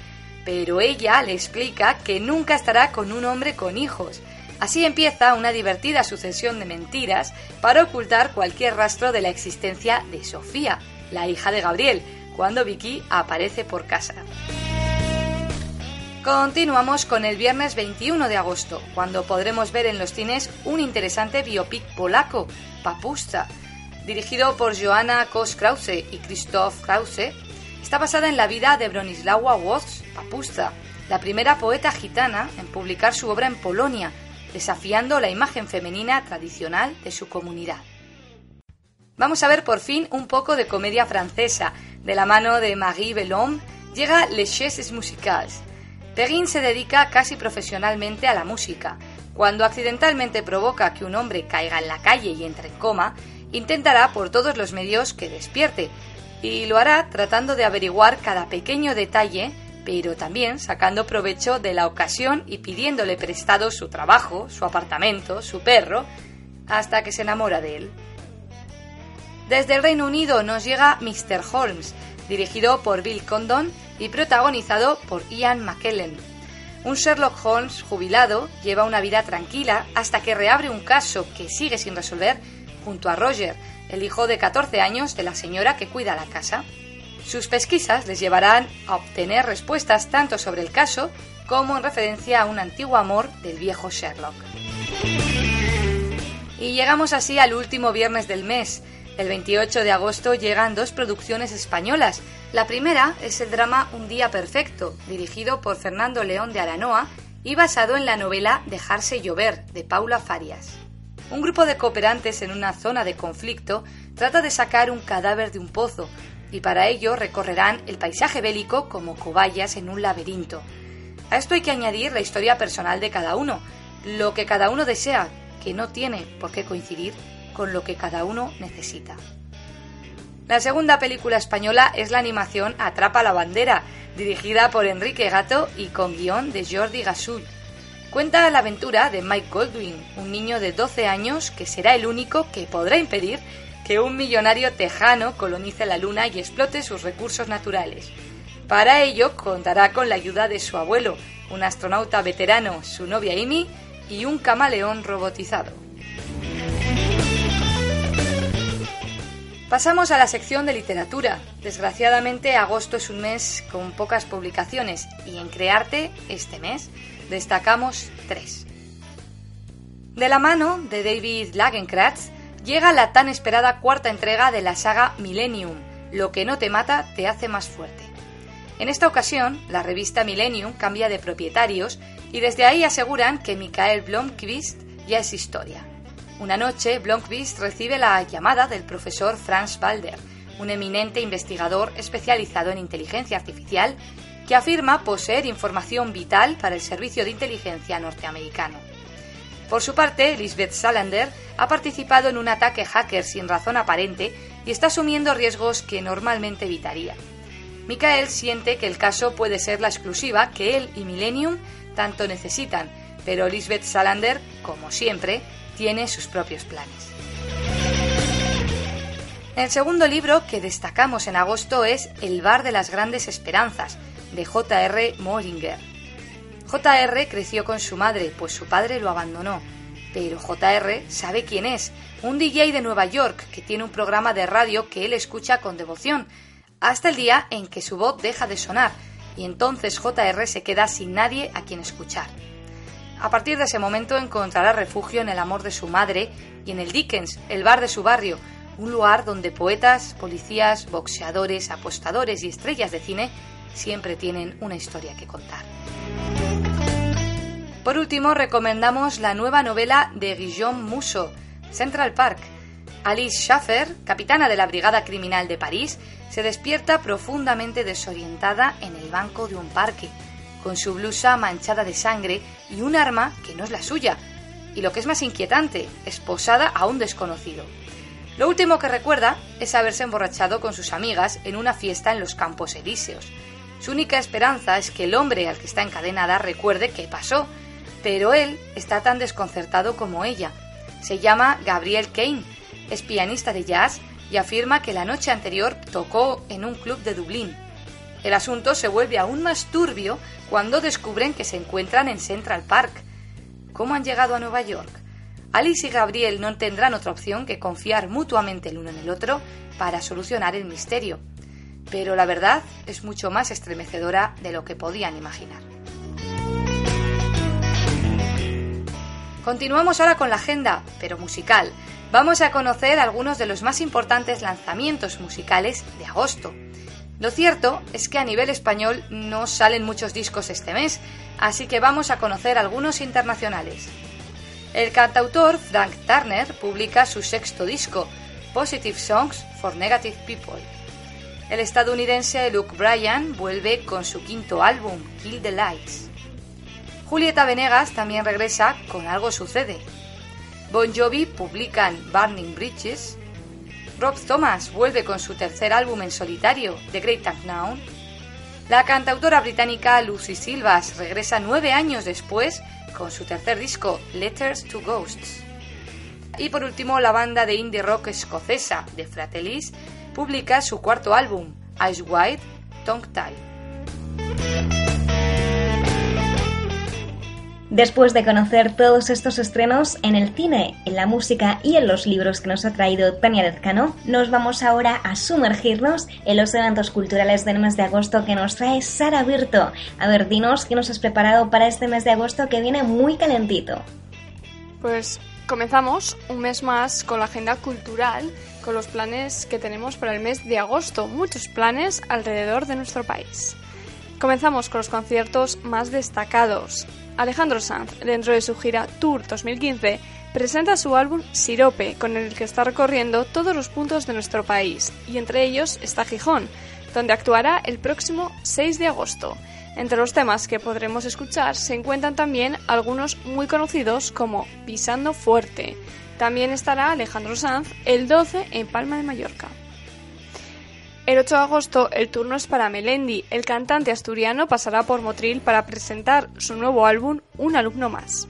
B: pero ella le explica que nunca estará con un hombre con hijos. Así empieza una divertida sucesión de mentiras para ocultar cualquier rastro de la existencia de Sofía, la hija de Gabriel, cuando Vicky aparece por casa. Continuamos con el viernes 21 de agosto, cuando podremos ver en los cines un interesante biopic polaco, Papusta, dirigido por Joanna Kos-Krause y Krzysztof Krause, está basada en la vida de Bronislawa Woz Papusta, la primera poeta gitana en publicar su obra en Polonia, desafiando la imagen femenina tradicional de su comunidad. Vamos a ver por fin un poco de comedia francesa. De la mano de Marie Bellhomme llega Les Chaises Musicales. Perrin se dedica casi profesionalmente a la música. Cuando accidentalmente provoca que un hombre caiga en la calle y entre en coma, intentará por todos los medios que despierte, y lo hará tratando de averiguar cada pequeño detalle, pero también sacando provecho de la ocasión y pidiéndole prestado su trabajo, su apartamento, su perro, hasta que se enamora de él. Desde el Reino Unido nos llega Mr. Holmes, dirigido por Bill Condon y protagonizado por Ian McKellen. Un Sherlock Holmes jubilado lleva una vida tranquila hasta que reabre un caso que sigue sin resolver junto a Roger, el hijo de 14 años de la señora que cuida la casa. Sus pesquisas les llevarán a obtener respuestas tanto sobre el caso como en referencia a un antiguo amor del viejo Sherlock. Y llegamos así al último viernes del mes. El 28 de agosto llegan dos producciones españolas. La primera es el drama Un día perfecto, dirigido por Fernando León de Aranoa y basado en la novela Dejarse llover, de Paula Farias. Un grupo de cooperantes en una zona de conflicto trata de sacar un cadáver de un pozo y para ello recorrerán el paisaje bélico como cobayas en un laberinto. A esto hay que añadir la historia personal de cada uno, lo que cada uno desea, que no tiene por qué coincidir con lo que cada uno necesita. La segunda película española es la animación Atrapa la bandera, dirigida por Enrique Gato y con guion de Jordi Gasul. Cuenta la aventura de Mike Goldwyn, un niño de 12 años que será el único que podrá impedir que un millonario tejano colonice la Luna y explote sus recursos naturales. Para ello contará con la ayuda de su abuelo, un astronauta veterano, su novia Amy y un camaleón robotizado. Pasamos a la sección de literatura. Desgraciadamente agosto es un mes con pocas publicaciones y en Crearte, este mes, destacamos tres. De la mano de David Lagenkratz llega la tan esperada cuarta entrega de la saga Millennium, Lo que no te mata te hace más fuerte. En esta ocasión, la revista Millennium cambia de propietarios y desde ahí aseguran que Michael Blomqvist ya es historia. Una noche, Blomqvist recibe la llamada del profesor Franz Balder, un eminente investigador especializado en inteligencia artificial que afirma poseer información vital para el servicio de inteligencia norteamericano. Por su parte, Lisbeth Salander ha participado en un ataque hacker sin razón aparente y está asumiendo riesgos que normalmente evitaría. Michael siente que el caso puede ser la exclusiva que él y Millennium tanto necesitan, pero Lisbeth Salander, como siempre, tiene sus propios planes. El segundo libro que destacamos en agosto es El bar de las grandes esperanzas, de J.R. Moringer. J.R. creció con su madre, pues su padre lo abandonó. Pero J.R. sabe quién es, un DJ de Nueva York que tiene un programa de radio que él escucha con devoción, hasta el día en que su voz deja de sonar, y entonces J.R. se queda sin nadie a quien escuchar. A partir de ese momento encontrará refugio en el amor de su madre y en el Dickens, el bar de su barrio, un lugar donde poetas, policías, boxeadores, apostadores y estrellas de cine siempre tienen una historia que contar. Por último, recomendamos la nueva novela de Guillaume Musso, Central Park. Alice Schaffer, capitana de la Brigada Criminal de París, se despierta profundamente desorientada en el banco de un parque con su blusa manchada de sangre y un arma que no es la suya, y lo que es más inquietante, esposada a un desconocido. Lo último que recuerda es haberse emborrachado con sus amigas en una fiesta en los Campos Elíseos. Su única esperanza es que el hombre al que está encadenada recuerde qué pasó, pero él está tan desconcertado como ella. Se llama Gabriel Kane, es pianista de jazz y afirma que la noche anterior tocó en un club de Dublín. El asunto se vuelve aún más turbio cuando descubren que se encuentran en Central Park. ¿Cómo han llegado a Nueva York? Alice y Gabriel no tendrán otra opción que confiar mutuamente el uno en el otro para solucionar el misterio. Pero la verdad es mucho más estremecedora de lo que podían imaginar. Continuamos ahora con la agenda, pero musical. Vamos a conocer algunos de los más importantes lanzamientos musicales de agosto. Lo cierto es que a nivel español no salen muchos discos este mes, así que vamos a conocer algunos internacionales. El cantautor Frank Turner publica su sexto disco, Positive Songs for Negative People. El estadounidense Luke Bryan vuelve con su quinto álbum, Kill the Lights. Julieta Venegas también regresa con Algo Sucede. Bon Jovi publican Burning Bridges Rob Thomas vuelve con su tercer álbum en solitario, The Great Unknown. La cantautora británica Lucy Silvas regresa nueve años después con su tercer disco, Letters to Ghosts. Y por último, la banda de indie rock escocesa The Fratellis publica su cuarto álbum, Ice White, Tongue Tie.
D: Después de conocer todos estos estrenos en el cine, en la música y en los libros que nos ha traído Tania Dezcano, nos vamos ahora a sumergirnos en los eventos culturales del mes de agosto que nos trae Sara Virto. A ver, dinos qué nos has preparado para este mes de agosto que viene muy calentito.
F: Pues comenzamos un mes más con la agenda cultural, con los planes que tenemos para el mes de agosto, muchos planes alrededor de nuestro país. Comenzamos con los conciertos más destacados. Alejandro Sanz, dentro de su gira Tour 2015, presenta su álbum Sirope, con el que está recorriendo todos los puntos de nuestro país, y entre ellos está Gijón, donde actuará el próximo 6 de agosto. Entre los temas que podremos escuchar se encuentran también algunos muy conocidos como Pisando Fuerte. También estará Alejandro Sanz el 12 en Palma de Mallorca. El 8 de agosto el turno es para Melendi. El cantante asturiano pasará por Motril para presentar su nuevo álbum Un alumno más.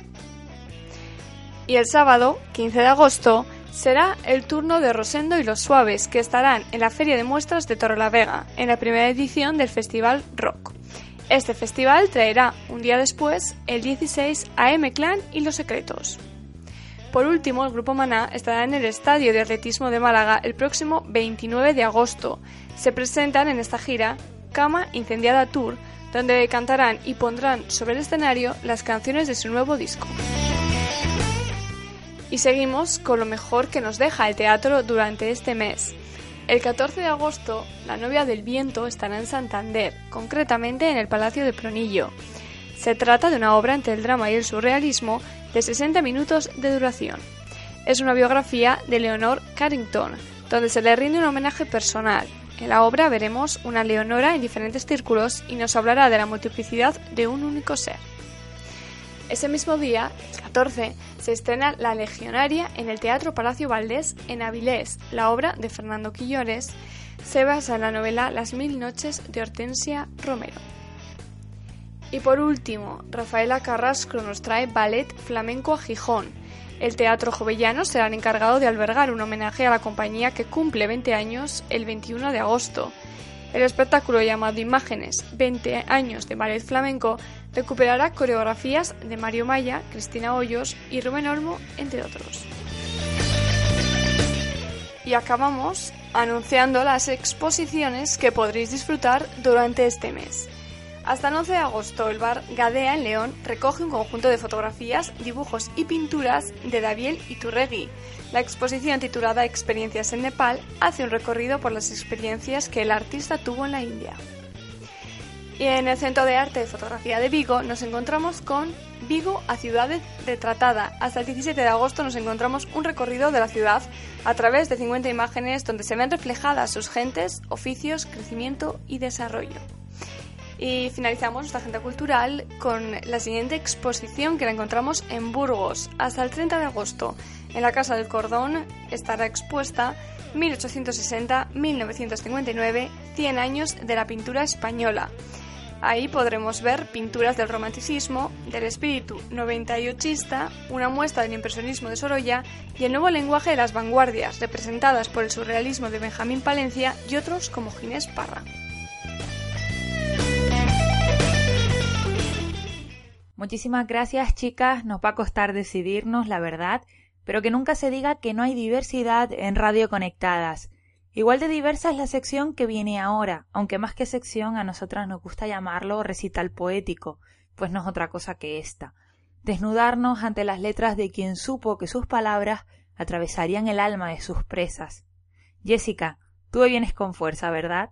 F: Y el sábado, 15 de agosto, será el turno de Rosendo y los Suaves, que estarán en la Feria de Muestras de Torrelavega, en la primera edición del Festival Rock. Este festival traerá un día después, el 16, a M-Clan y Los Secretos. Por último, el grupo Maná estará en el Estadio de Atletismo de Málaga el próximo 29 de agosto. Se presentan en esta gira Cama Incendiada Tour, donde cantarán y pondrán sobre el escenario las canciones de su nuevo disco. Y seguimos con lo mejor que nos deja el teatro durante este mes. El 14 de agosto, La novia del viento estará en Santander, concretamente en el Palacio de Pronillo. Se trata de una obra entre el drama y el surrealismo de 60 minutos de duración. Es una biografía de Leonor Carrington, donde se le rinde un homenaje personal. En la obra veremos una Leonora en diferentes círculos y nos hablará de la multiplicidad de un único ser. Ese mismo día, el 14, se estrena La Legionaria en el Teatro Palacio Valdés en Avilés. La obra de Fernando Quillores se basa en la novela Las Mil Noches de Hortensia Romero. Y por último, Rafaela Carrasco nos trae Ballet Flamenco a Gijón. El Teatro Jovellano será el encargado de albergar un homenaje a la compañía que cumple 20 años el 21 de agosto. El espectáculo llamado Imágenes 20 años de ballet flamenco recuperará coreografías de Mario Maya, Cristina Hoyos y Rubén Olmo, entre otros. Y acabamos anunciando las exposiciones que podréis disfrutar durante este mes. Hasta el 11 de agosto, el bar Gadea en León recoge un conjunto de fotografías, dibujos y pinturas de Daviel Iturregui. La exposición titulada Experiencias en Nepal hace un recorrido por las experiencias que el artista tuvo en la India. Y en el Centro de Arte y Fotografía de Vigo nos encontramos con Vigo a Ciudades Retratada. Hasta el 17 de agosto nos encontramos un recorrido de la ciudad a través de 50 imágenes donde se ven reflejadas sus gentes, oficios, crecimiento y desarrollo. Y finalizamos nuestra agenda cultural con la siguiente exposición que la encontramos en Burgos. Hasta el 30 de agosto, en la Casa del Cordón, estará expuesta 1860-1959, 100 años de la pintura española. Ahí podremos ver pinturas del romanticismo, del espíritu 98ista, una muestra del impresionismo de Sorolla y el nuevo lenguaje de las vanguardias, representadas por el surrealismo de Benjamín Palencia y otros como Ginés Parra.
A: Muchísimas gracias, chicas. Nos va a costar decidirnos, la verdad, pero que nunca se diga que no hay diversidad en Radio Conectadas. Igual de diversa es la sección que viene ahora, aunque más que sección a nosotras nos gusta llamarlo recital poético, pues no es otra cosa que esta. Desnudarnos ante las letras de quien supo que sus palabras atravesarían el alma de sus presas. Jessica, tú vienes con fuerza, ¿verdad?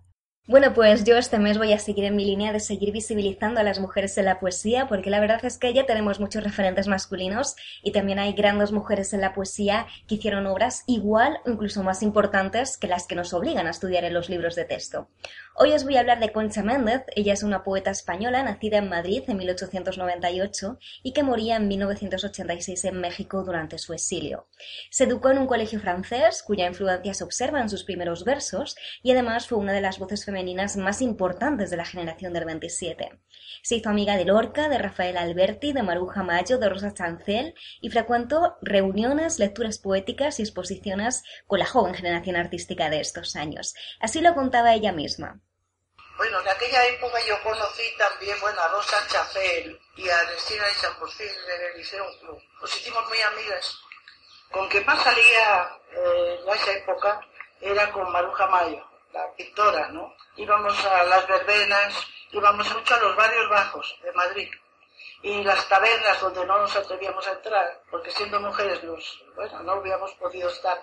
D: Bueno, pues yo este mes voy a seguir en mi línea de seguir visibilizando a las mujeres en la poesía, porque la verdad es que ya tenemos muchos referentes masculinos y también hay grandes mujeres en la poesía que hicieron obras igual o incluso más importantes que las que nos obligan a estudiar en los libros de texto. Hoy os voy a hablar de Concha Méndez. Ella es una poeta española nacida en Madrid en 1898 y que moría en 1986 en México durante su exilio. Se educó en un colegio francés cuya influencia se observa en sus primeros versos y además fue una de las voces femeninas más importantes de la generación del 27. Se hizo amiga de Lorca, de Rafael Alberti, de Maruja Mayo, de Rosa Chancel y frecuentó reuniones, lecturas poéticas y exposiciones con la joven generación artística de estos años. Así lo contaba ella misma.
G: Bueno, en aquella época yo conocí también bueno, a Rosa Chancel y a Cristina y San en el Liceo Club. Nos hicimos muy amigas. Con quien más salía eh, en esa época era con Maruja Mayo la pintora, ¿no? Íbamos a las verbenas, íbamos mucho a los barrios bajos de Madrid y las tabernas donde no nos atrevíamos a entrar, porque siendo mujeres nos, bueno, no habíamos podido estar.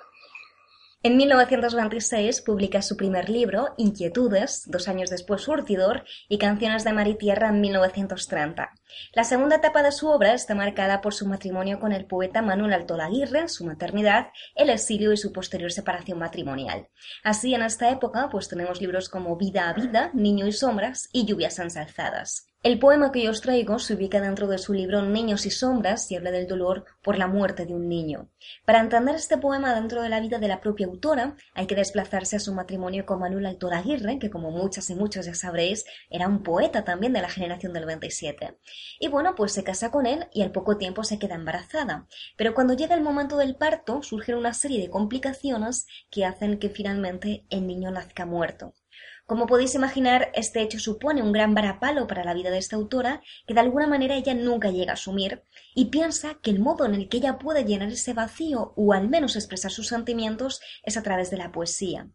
D: En 1926 publica su primer libro, Inquietudes, dos años después Surtidor y Canciones de Mar y Tierra en 1930. La segunda etapa de su obra está marcada por su matrimonio con el poeta Manuel Alto Aguirre, su maternidad, el exilio y su posterior separación matrimonial. Así, en esta época, pues tenemos libros como Vida a Vida, Niño y Sombras y Lluvias ensalzadas. El poema que yo os traigo se ubica dentro de su libro Niños y Sombras y habla del dolor por la muerte de un niño. Para entender este poema dentro de la vida de la propia autora, hay que desplazarse a su matrimonio con Manuel Altor Aguirre, que como muchas y muchos ya sabréis, era un poeta también de la generación del 27. Y bueno, pues se casa con él y al poco tiempo se queda embarazada. Pero cuando llega el momento del parto, surgen una serie de complicaciones que hacen que finalmente el niño nazca muerto. Como podéis imaginar, este hecho supone un gran varapalo para la vida de esta autora que de alguna manera ella nunca llega a asumir y piensa que el modo en el que ella puede llenar ese vacío o al menos expresar sus sentimientos es a través de la poesía.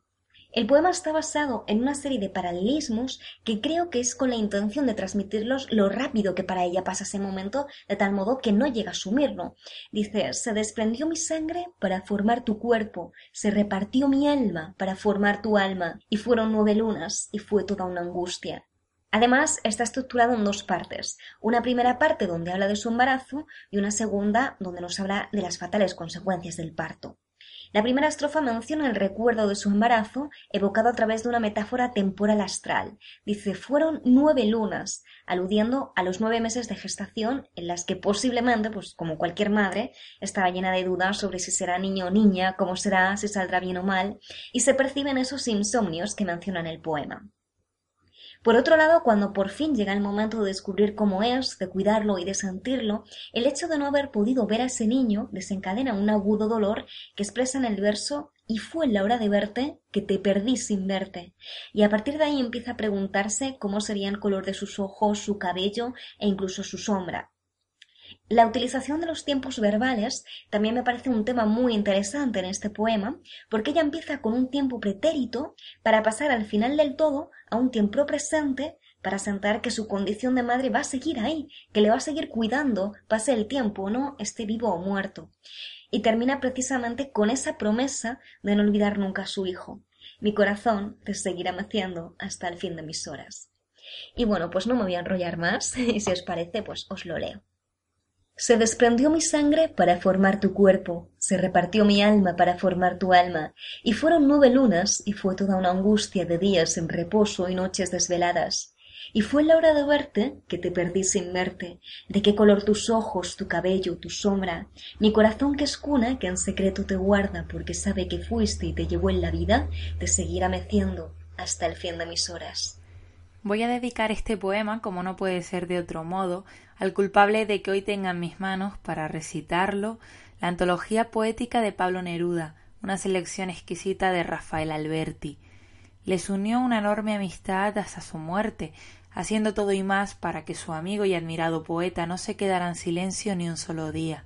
D: El poema está basado en una serie de paralelismos que creo que es con la intención de transmitirlos lo rápido que para ella pasa ese momento, de tal modo que no llega a asumirlo. Dice, se desprendió mi sangre para formar tu cuerpo, se repartió mi alma para formar tu alma, y fueron nueve lunas, y fue toda una angustia. Además, está estructurado en dos partes. Una primera parte donde habla de su embarazo y una segunda donde nos habla de las fatales consecuencias del parto. La primera estrofa menciona el recuerdo de su embarazo, evocado a través de una metáfora temporal astral. Dice, fueron nueve lunas, aludiendo a los nueve meses de gestación en las que posiblemente, pues como cualquier madre, estaba llena de dudas sobre si será niño o niña, cómo será, si saldrá bien o mal, y se perciben esos insomnios que menciona en el poema. Por otro lado, cuando por fin llega el momento de descubrir cómo es, de cuidarlo y de sentirlo, el hecho de no haber podido ver a ese niño desencadena un agudo dolor que expresa en el verso y fue la hora de verte que te perdí sin verte. Y a partir de ahí empieza a preguntarse cómo sería el color de sus ojos, su cabello e incluso su sombra. La utilización de los tiempos verbales también me parece un tema muy interesante en este poema, porque ella empieza con un tiempo pretérito para pasar al final del todo a un tiempo presente para sentar que su condición de madre va a seguir ahí, que le va a seguir cuidando, pase el tiempo o no, esté vivo o muerto. Y termina precisamente con esa promesa de no olvidar nunca a su hijo. Mi corazón te seguirá meciendo hasta el fin de mis horas. Y bueno, pues no me voy a enrollar más, (laughs) y si os parece, pues os lo leo. Se desprendió mi sangre para formar tu cuerpo, se repartió mi alma para formar tu alma, y fueron nueve lunas, y fue toda una angustia de días en reposo y noches desveladas. Y fue la hora de verte que te perdí sin verte, de qué color tus ojos, tu cabello, tu sombra, mi corazón que es cuna que en secreto te guarda porque sabe que fuiste y te llevó en la vida, te seguirá meciendo hasta el fin de mis horas.
A: Voy a dedicar este poema, como no puede ser de otro modo, al culpable de que hoy tenga en mis manos, para recitarlo, la antología poética de Pablo Neruda, una selección exquisita de Rafael Alberti. Les unió una enorme amistad hasta su muerte, haciendo todo y más para que su amigo y admirado poeta no se quedara en silencio ni un solo día.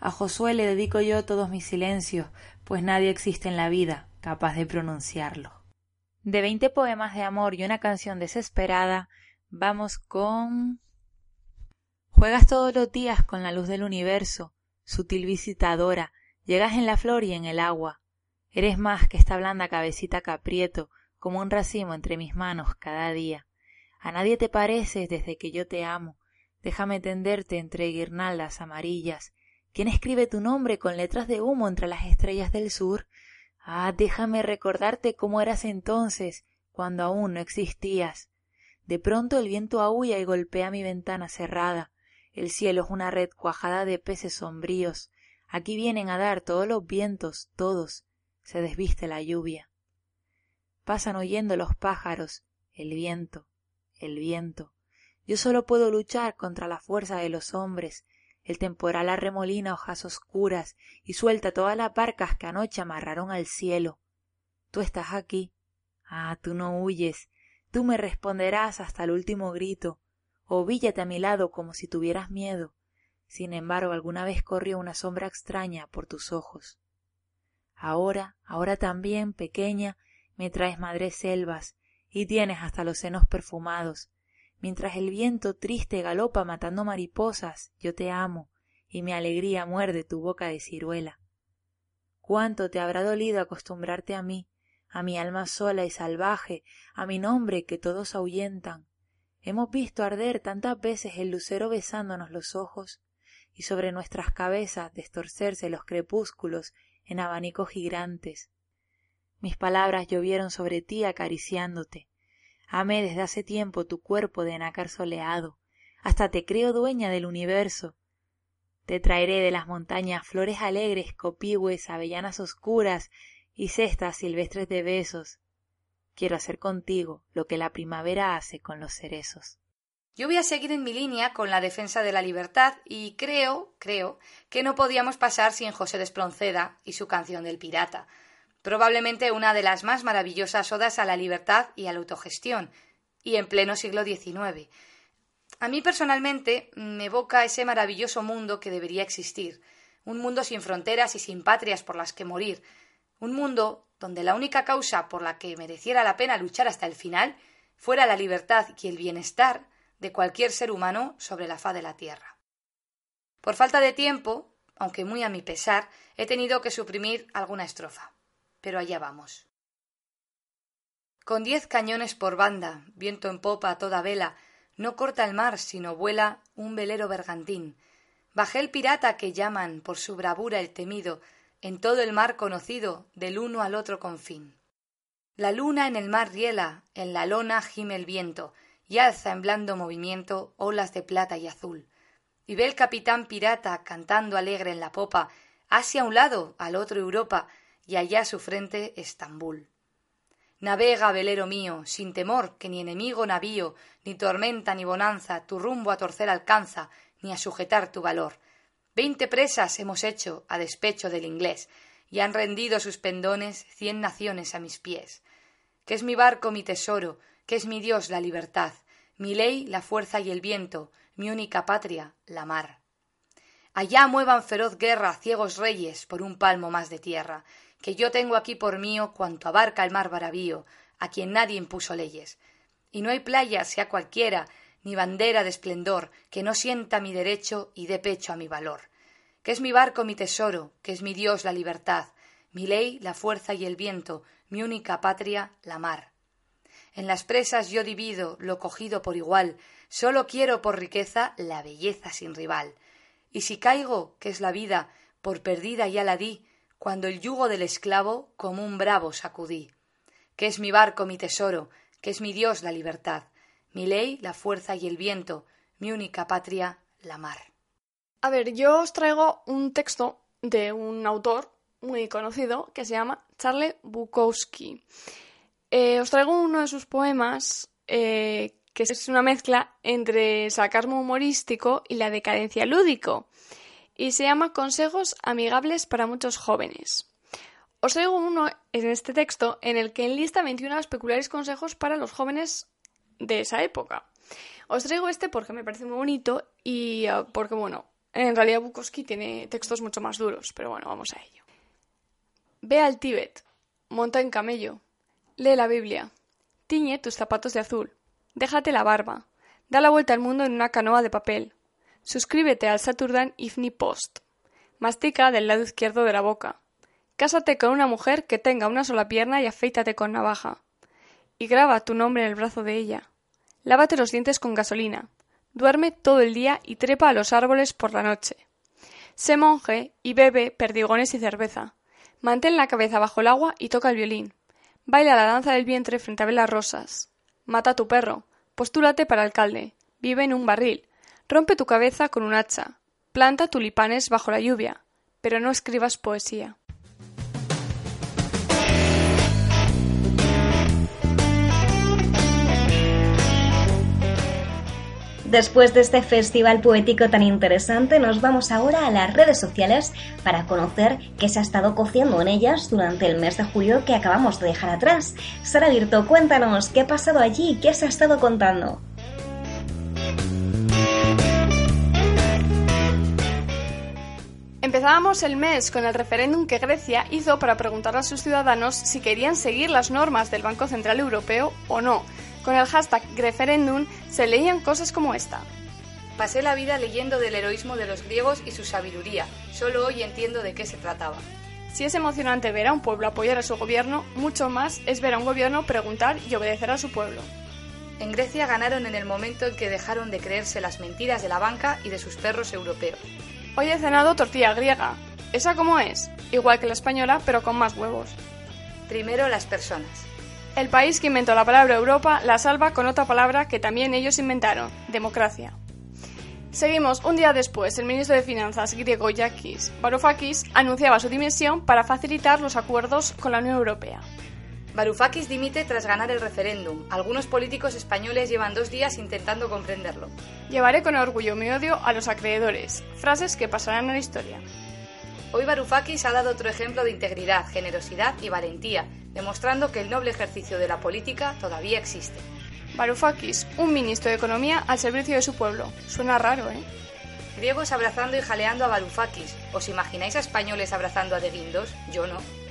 A: A Josué le dedico yo todos mis silencios, pues nadie existe en la vida capaz de pronunciarlo. De veinte poemas de amor y una canción desesperada, vamos con... Juegas todos los días con la luz del universo, sutil visitadora, llegas en la flor y en el agua. Eres más que esta blanda cabecita caprieto, como un racimo entre mis manos cada día. A nadie te pareces desde que yo te amo. Déjame tenderte entre guirnaldas amarillas. ¿Quién escribe tu nombre con letras de humo entre las estrellas del sur? Ah, déjame recordarte cómo eras entonces, cuando aún no existías. De pronto el viento aúlla y golpea mi ventana cerrada. El cielo es una red cuajada de peces sombríos. Aquí vienen a dar todos los vientos, todos. Se desviste la lluvia. Pasan oyendo los pájaros, el viento, el viento. Yo solo puedo luchar contra la fuerza de los hombres, el temporal arremolina hojas oscuras y suelta todas las barcas que anoche amarraron al cielo. Tú estás aquí. Ah, tú no huyes. Tú me responderás hasta el último grito. Ovíllate a mi lado como si tuvieras miedo. Sin embargo, alguna vez corrió una sombra extraña por tus ojos. Ahora, ahora también, pequeña, me traes madres selvas y tienes hasta los senos perfumados Mientras el viento triste galopa matando mariposas, yo te amo, y mi alegría muerde tu boca de ciruela. Cuánto te habrá dolido acostumbrarte a mí, a mi alma sola y salvaje, a mi nombre que todos ahuyentan. Hemos visto arder tantas veces el lucero besándonos los ojos, y sobre nuestras cabezas destorcerse los crepúsculos en abanicos gigantes. Mis palabras llovieron sobre ti acariciándote, Amé desde hace tiempo tu cuerpo de nácar soleado, hasta te creo dueña del universo. Te traeré de las montañas flores alegres, copigües, avellanas oscuras y cestas silvestres de besos. Quiero hacer contigo lo que la primavera hace con los cerezos.
B: Yo voy a seguir en mi línea con la defensa de la libertad y creo, creo, que no podíamos pasar sin José de Espronceda y su canción del pirata. Probablemente una de las más maravillosas odas a la libertad y a la autogestión, y en pleno siglo XIX. A mí personalmente me evoca ese maravilloso mundo que debería existir, un mundo sin fronteras y sin patrias por las que morir, un mundo donde la única causa por la que mereciera la pena luchar hasta el final fuera la libertad y el bienestar de cualquier ser humano sobre la faz de la tierra. Por falta de tiempo, aunque muy a mi pesar, he tenido que suprimir alguna estrofa. Pero allá vamos. Con diez cañones por banda, viento en popa a toda vela, no corta el mar, sino vuela un velero bergantín. Bajé el pirata que llaman por su bravura el temido, en todo el mar conocido, del uno al otro confín. La luna en el mar riela, en la lona gime el viento, y alza en blando movimiento olas de plata y azul. Y ve el capitán pirata cantando alegre en la popa, hacia un lado, al otro Europa, y allá su frente Estambul. Navega, velero mío, sin temor que ni enemigo navío, ni tormenta ni bonanza tu rumbo a torcer alcanza, ni a sujetar tu valor. Veinte presas hemos hecho a despecho del inglés, y han rendido sus pendones cien naciones a mis pies. Que es mi barco mi tesoro, que es mi Dios la libertad, mi ley la fuerza y el viento, mi única patria la mar. Allá muevan feroz guerra ciegos reyes por un palmo más de tierra, que yo tengo aquí por mío cuanto abarca el mar bravío, a quien nadie impuso leyes. Y no hay playa, sea cualquiera, ni bandera de esplendor, que no sienta mi derecho y dé pecho a mi valor. Que es mi barco mi tesoro, que es mi Dios la libertad, mi ley la fuerza y el viento, mi única patria la mar. En las presas yo divido lo cogido por igual, sólo quiero por riqueza la belleza sin rival. Y si caigo, que es la vida, por perdida ya la di, cuando el yugo del esclavo como un bravo sacudí. Que es mi barco mi tesoro, que es mi Dios la libertad, mi ley la fuerza y el viento, mi única patria la mar.
F: A ver, yo os traigo un texto de un autor muy conocido que se llama Charles Bukowski. Eh, os traigo uno de sus poemas eh, que es una mezcla entre sarcasmo humorístico y la decadencia lúdico y se llama Consejos amigables para muchos jóvenes. Os traigo uno en este texto en el que enlista 21 peculiares consejos para los jóvenes de esa época. Os traigo este porque me parece muy bonito y ah, porque, bueno, en realidad Bukowski tiene textos mucho más duros, pero bueno, vamos a ello. Ve al Tíbet, monta en camello, Lee la Biblia. Tiñe tus zapatos de azul. Déjate la barba. Da la vuelta al mundo en una canoa de papel. Suscríbete al Saturday Evening Post. Mastica del lado izquierdo de la boca. Cásate con una mujer que tenga una sola pierna y afeítate con navaja. Y graba tu nombre en el brazo de ella. Lávate los dientes con gasolina. Duerme todo el día y trepa a los árboles por la noche. Sé monje y bebe perdigones y cerveza. Mantén la cabeza bajo el agua y toca el violín. Baila la danza del vientre frente a velas rosas. Mata a tu perro. Postúlate para alcalde. Vive en un barril. Rompe tu cabeza con un hacha. Planta tulipanes bajo la lluvia. Pero no escribas poesía.
D: Después de este festival poético tan interesante, nos vamos ahora a las redes sociales para conocer qué se ha estado cociendo en ellas durante el mes de julio que acabamos de dejar atrás. Sara Virto, cuéntanos qué ha pasado allí, qué se ha estado contando.
F: Empezábamos el mes con el referéndum que Grecia hizo para preguntar a sus ciudadanos si querían seguir las normas del Banco Central Europeo o no. Con el hashtag referéndum se leían cosas como esta.
B: Pasé la vida leyendo del heroísmo de los griegos y su sabiduría. Solo hoy entiendo de qué se trataba.
F: Si es emocionante ver a un pueblo apoyar a su gobierno, mucho más es ver a un gobierno preguntar y obedecer a su pueblo.
B: En Grecia ganaron en el momento en que dejaron de creerse las mentiras de la banca y de sus perros europeos.
F: Hoy he cenado tortilla griega. ¿Esa cómo es? Igual que la española, pero con más huevos.
B: Primero las personas.
F: El país que inventó la palabra Europa la salva con otra palabra que también ellos inventaron, democracia. Seguimos, un día después, el ministro de Finanzas griego Yakis Varoufakis anunciaba su dimisión para facilitar los acuerdos con la Unión Europea.
B: Varoufakis dimite tras ganar el referéndum. Algunos políticos españoles llevan dos días intentando comprenderlo.
F: Llevaré con orgullo mi odio a los acreedores. Frases que pasarán a la historia.
B: Hoy Varoufakis ha dado otro ejemplo de integridad, generosidad y valentía, demostrando que el noble ejercicio de la política todavía existe.
F: Varoufakis, un ministro de Economía al servicio de su pueblo. Suena raro, ¿eh?
B: Griegos abrazando y jaleando a Varoufakis. ¿Os imagináis a españoles abrazando a De Guindos? Yo no.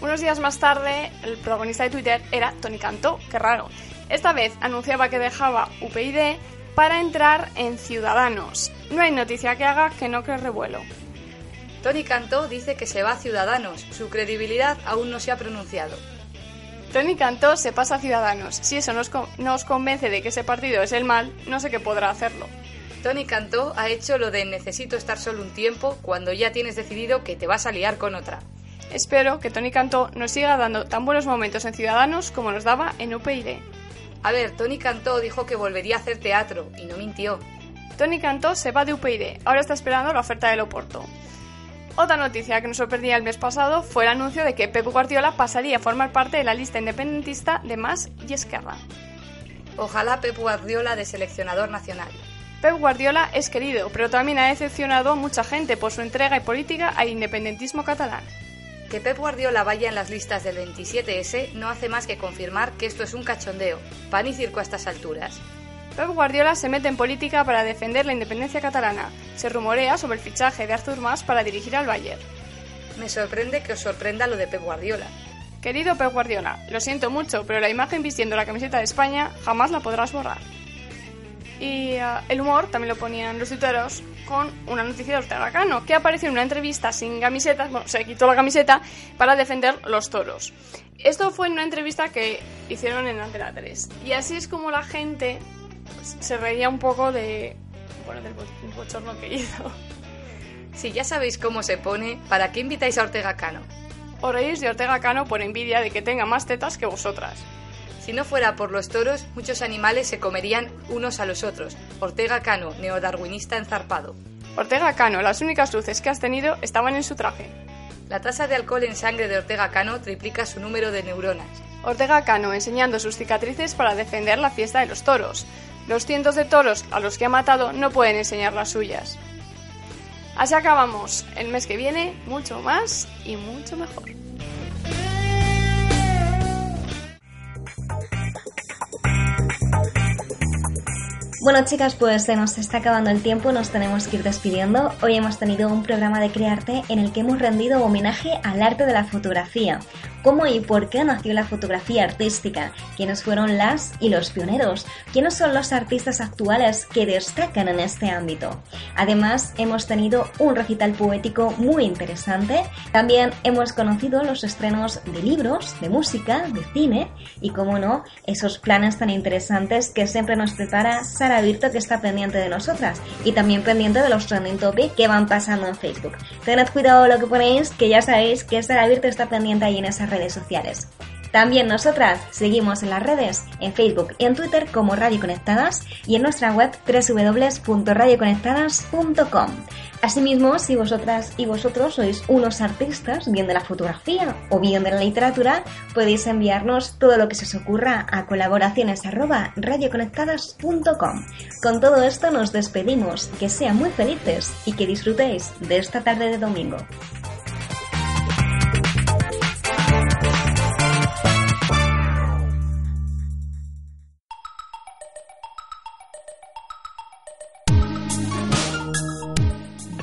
F: Unos días más tarde, el protagonista de Twitter era Tony Cantó, qué raro. Esta vez anunciaba que dejaba UPyD para entrar en Ciudadanos. No hay noticia que haga que no cree revuelo.
B: Tony Cantó dice que se va a Ciudadanos. Su credibilidad aún no se ha pronunciado.
F: Tony Cantó se pasa a Ciudadanos. Si eso nos, nos convence de que ese partido es el mal, no sé qué podrá hacerlo.
B: Tony Cantó ha hecho lo de necesito estar solo un tiempo cuando ya tienes decidido que te vas a liar con otra.
F: Espero que Tony Cantó nos siga dando tan buenos momentos en Ciudadanos como nos daba en UPyD.
B: A ver, Tony Cantó dijo que volvería a hacer teatro y no mintió.
F: Tony Cantó se va de UPyD, ahora está esperando la oferta del Oporto. Otra noticia que nos sorprendía el mes pasado fue el anuncio de que Pep Guardiola pasaría a formar parte de la lista independentista de Más y Esquerra.
B: Ojalá Pep Guardiola de seleccionador nacional.
F: Pep Guardiola es querido, pero también ha decepcionado a mucha gente por su entrega y política al independentismo catalán.
B: Que Pep Guardiola vaya en las listas del 27S no hace más que confirmar que esto es un cachondeo, pan y circo a estas alturas.
F: Pep Guardiola se mete en política para defender la independencia catalana. Se rumorea sobre el fichaje de Artur Mas para dirigir al Bayern.
B: Me sorprende que os sorprenda lo de Pep Guardiola.
F: Querido Pep Guardiola, lo siento mucho, pero la imagen vistiendo la camiseta de España jamás la podrás borrar. Y uh, el humor también lo ponían los tuiteros con una noticia de Ortega Cano, que apareció en una entrevista sin camisetas, bueno, se quitó la camiseta para defender los toros. Esto fue en una entrevista que hicieron en Antena 3. Y así es como la gente pues, se reía un poco de, bueno, del bochorno que hizo.
B: Si ya sabéis cómo se pone, ¿para qué invitáis a Ortega Cano?
F: Os reís de Ortega Cano por envidia de que tenga más tetas que vosotras.
B: Si no fuera por los toros, muchos animales se comerían unos a los otros. Ortega Cano, neodarwinista enzarpado.
F: Ortega Cano, las únicas luces que has tenido estaban en su traje.
B: La tasa de alcohol en sangre de Ortega Cano triplica su número de neuronas.
F: Ortega Cano enseñando sus cicatrices para defender la fiesta de los toros. Los cientos de toros a los que ha matado no pueden enseñar las suyas. Así acabamos. El mes que viene, mucho más y mucho mejor.
D: Bueno chicas, pues se nos está acabando el tiempo, nos tenemos que ir despidiendo. Hoy hemos tenido un programa de Crearte en el que hemos rendido homenaje al arte de la fotografía. ¿Cómo y por qué nació la fotografía artística? ¿Quiénes fueron las y los pioneros? ¿Quiénes son los artistas actuales que destacan en este ámbito? Además, hemos tenido un recital poético muy interesante. También hemos conocido los estrenos de libros, de música, de cine y, como no, esos planes tan interesantes que siempre nos prepara Sara Virto que está pendiente de nosotras y también pendiente de los trending topics que van pasando en Facebook. Tened cuidado lo que ponéis, que ya sabéis que Sara Virto está pendiente ahí en esa redes sociales. También nosotras seguimos en las redes, en Facebook y en Twitter como Radio Conectadas y en nuestra web www.radioconectadas.com. Asimismo, si vosotras y vosotros sois unos artistas, bien de la fotografía o bien de la literatura, podéis enviarnos todo lo que se os ocurra a colaboraciones radioconectadas.com. Con todo esto nos despedimos, que sean muy felices y que disfrutéis de esta tarde de domingo.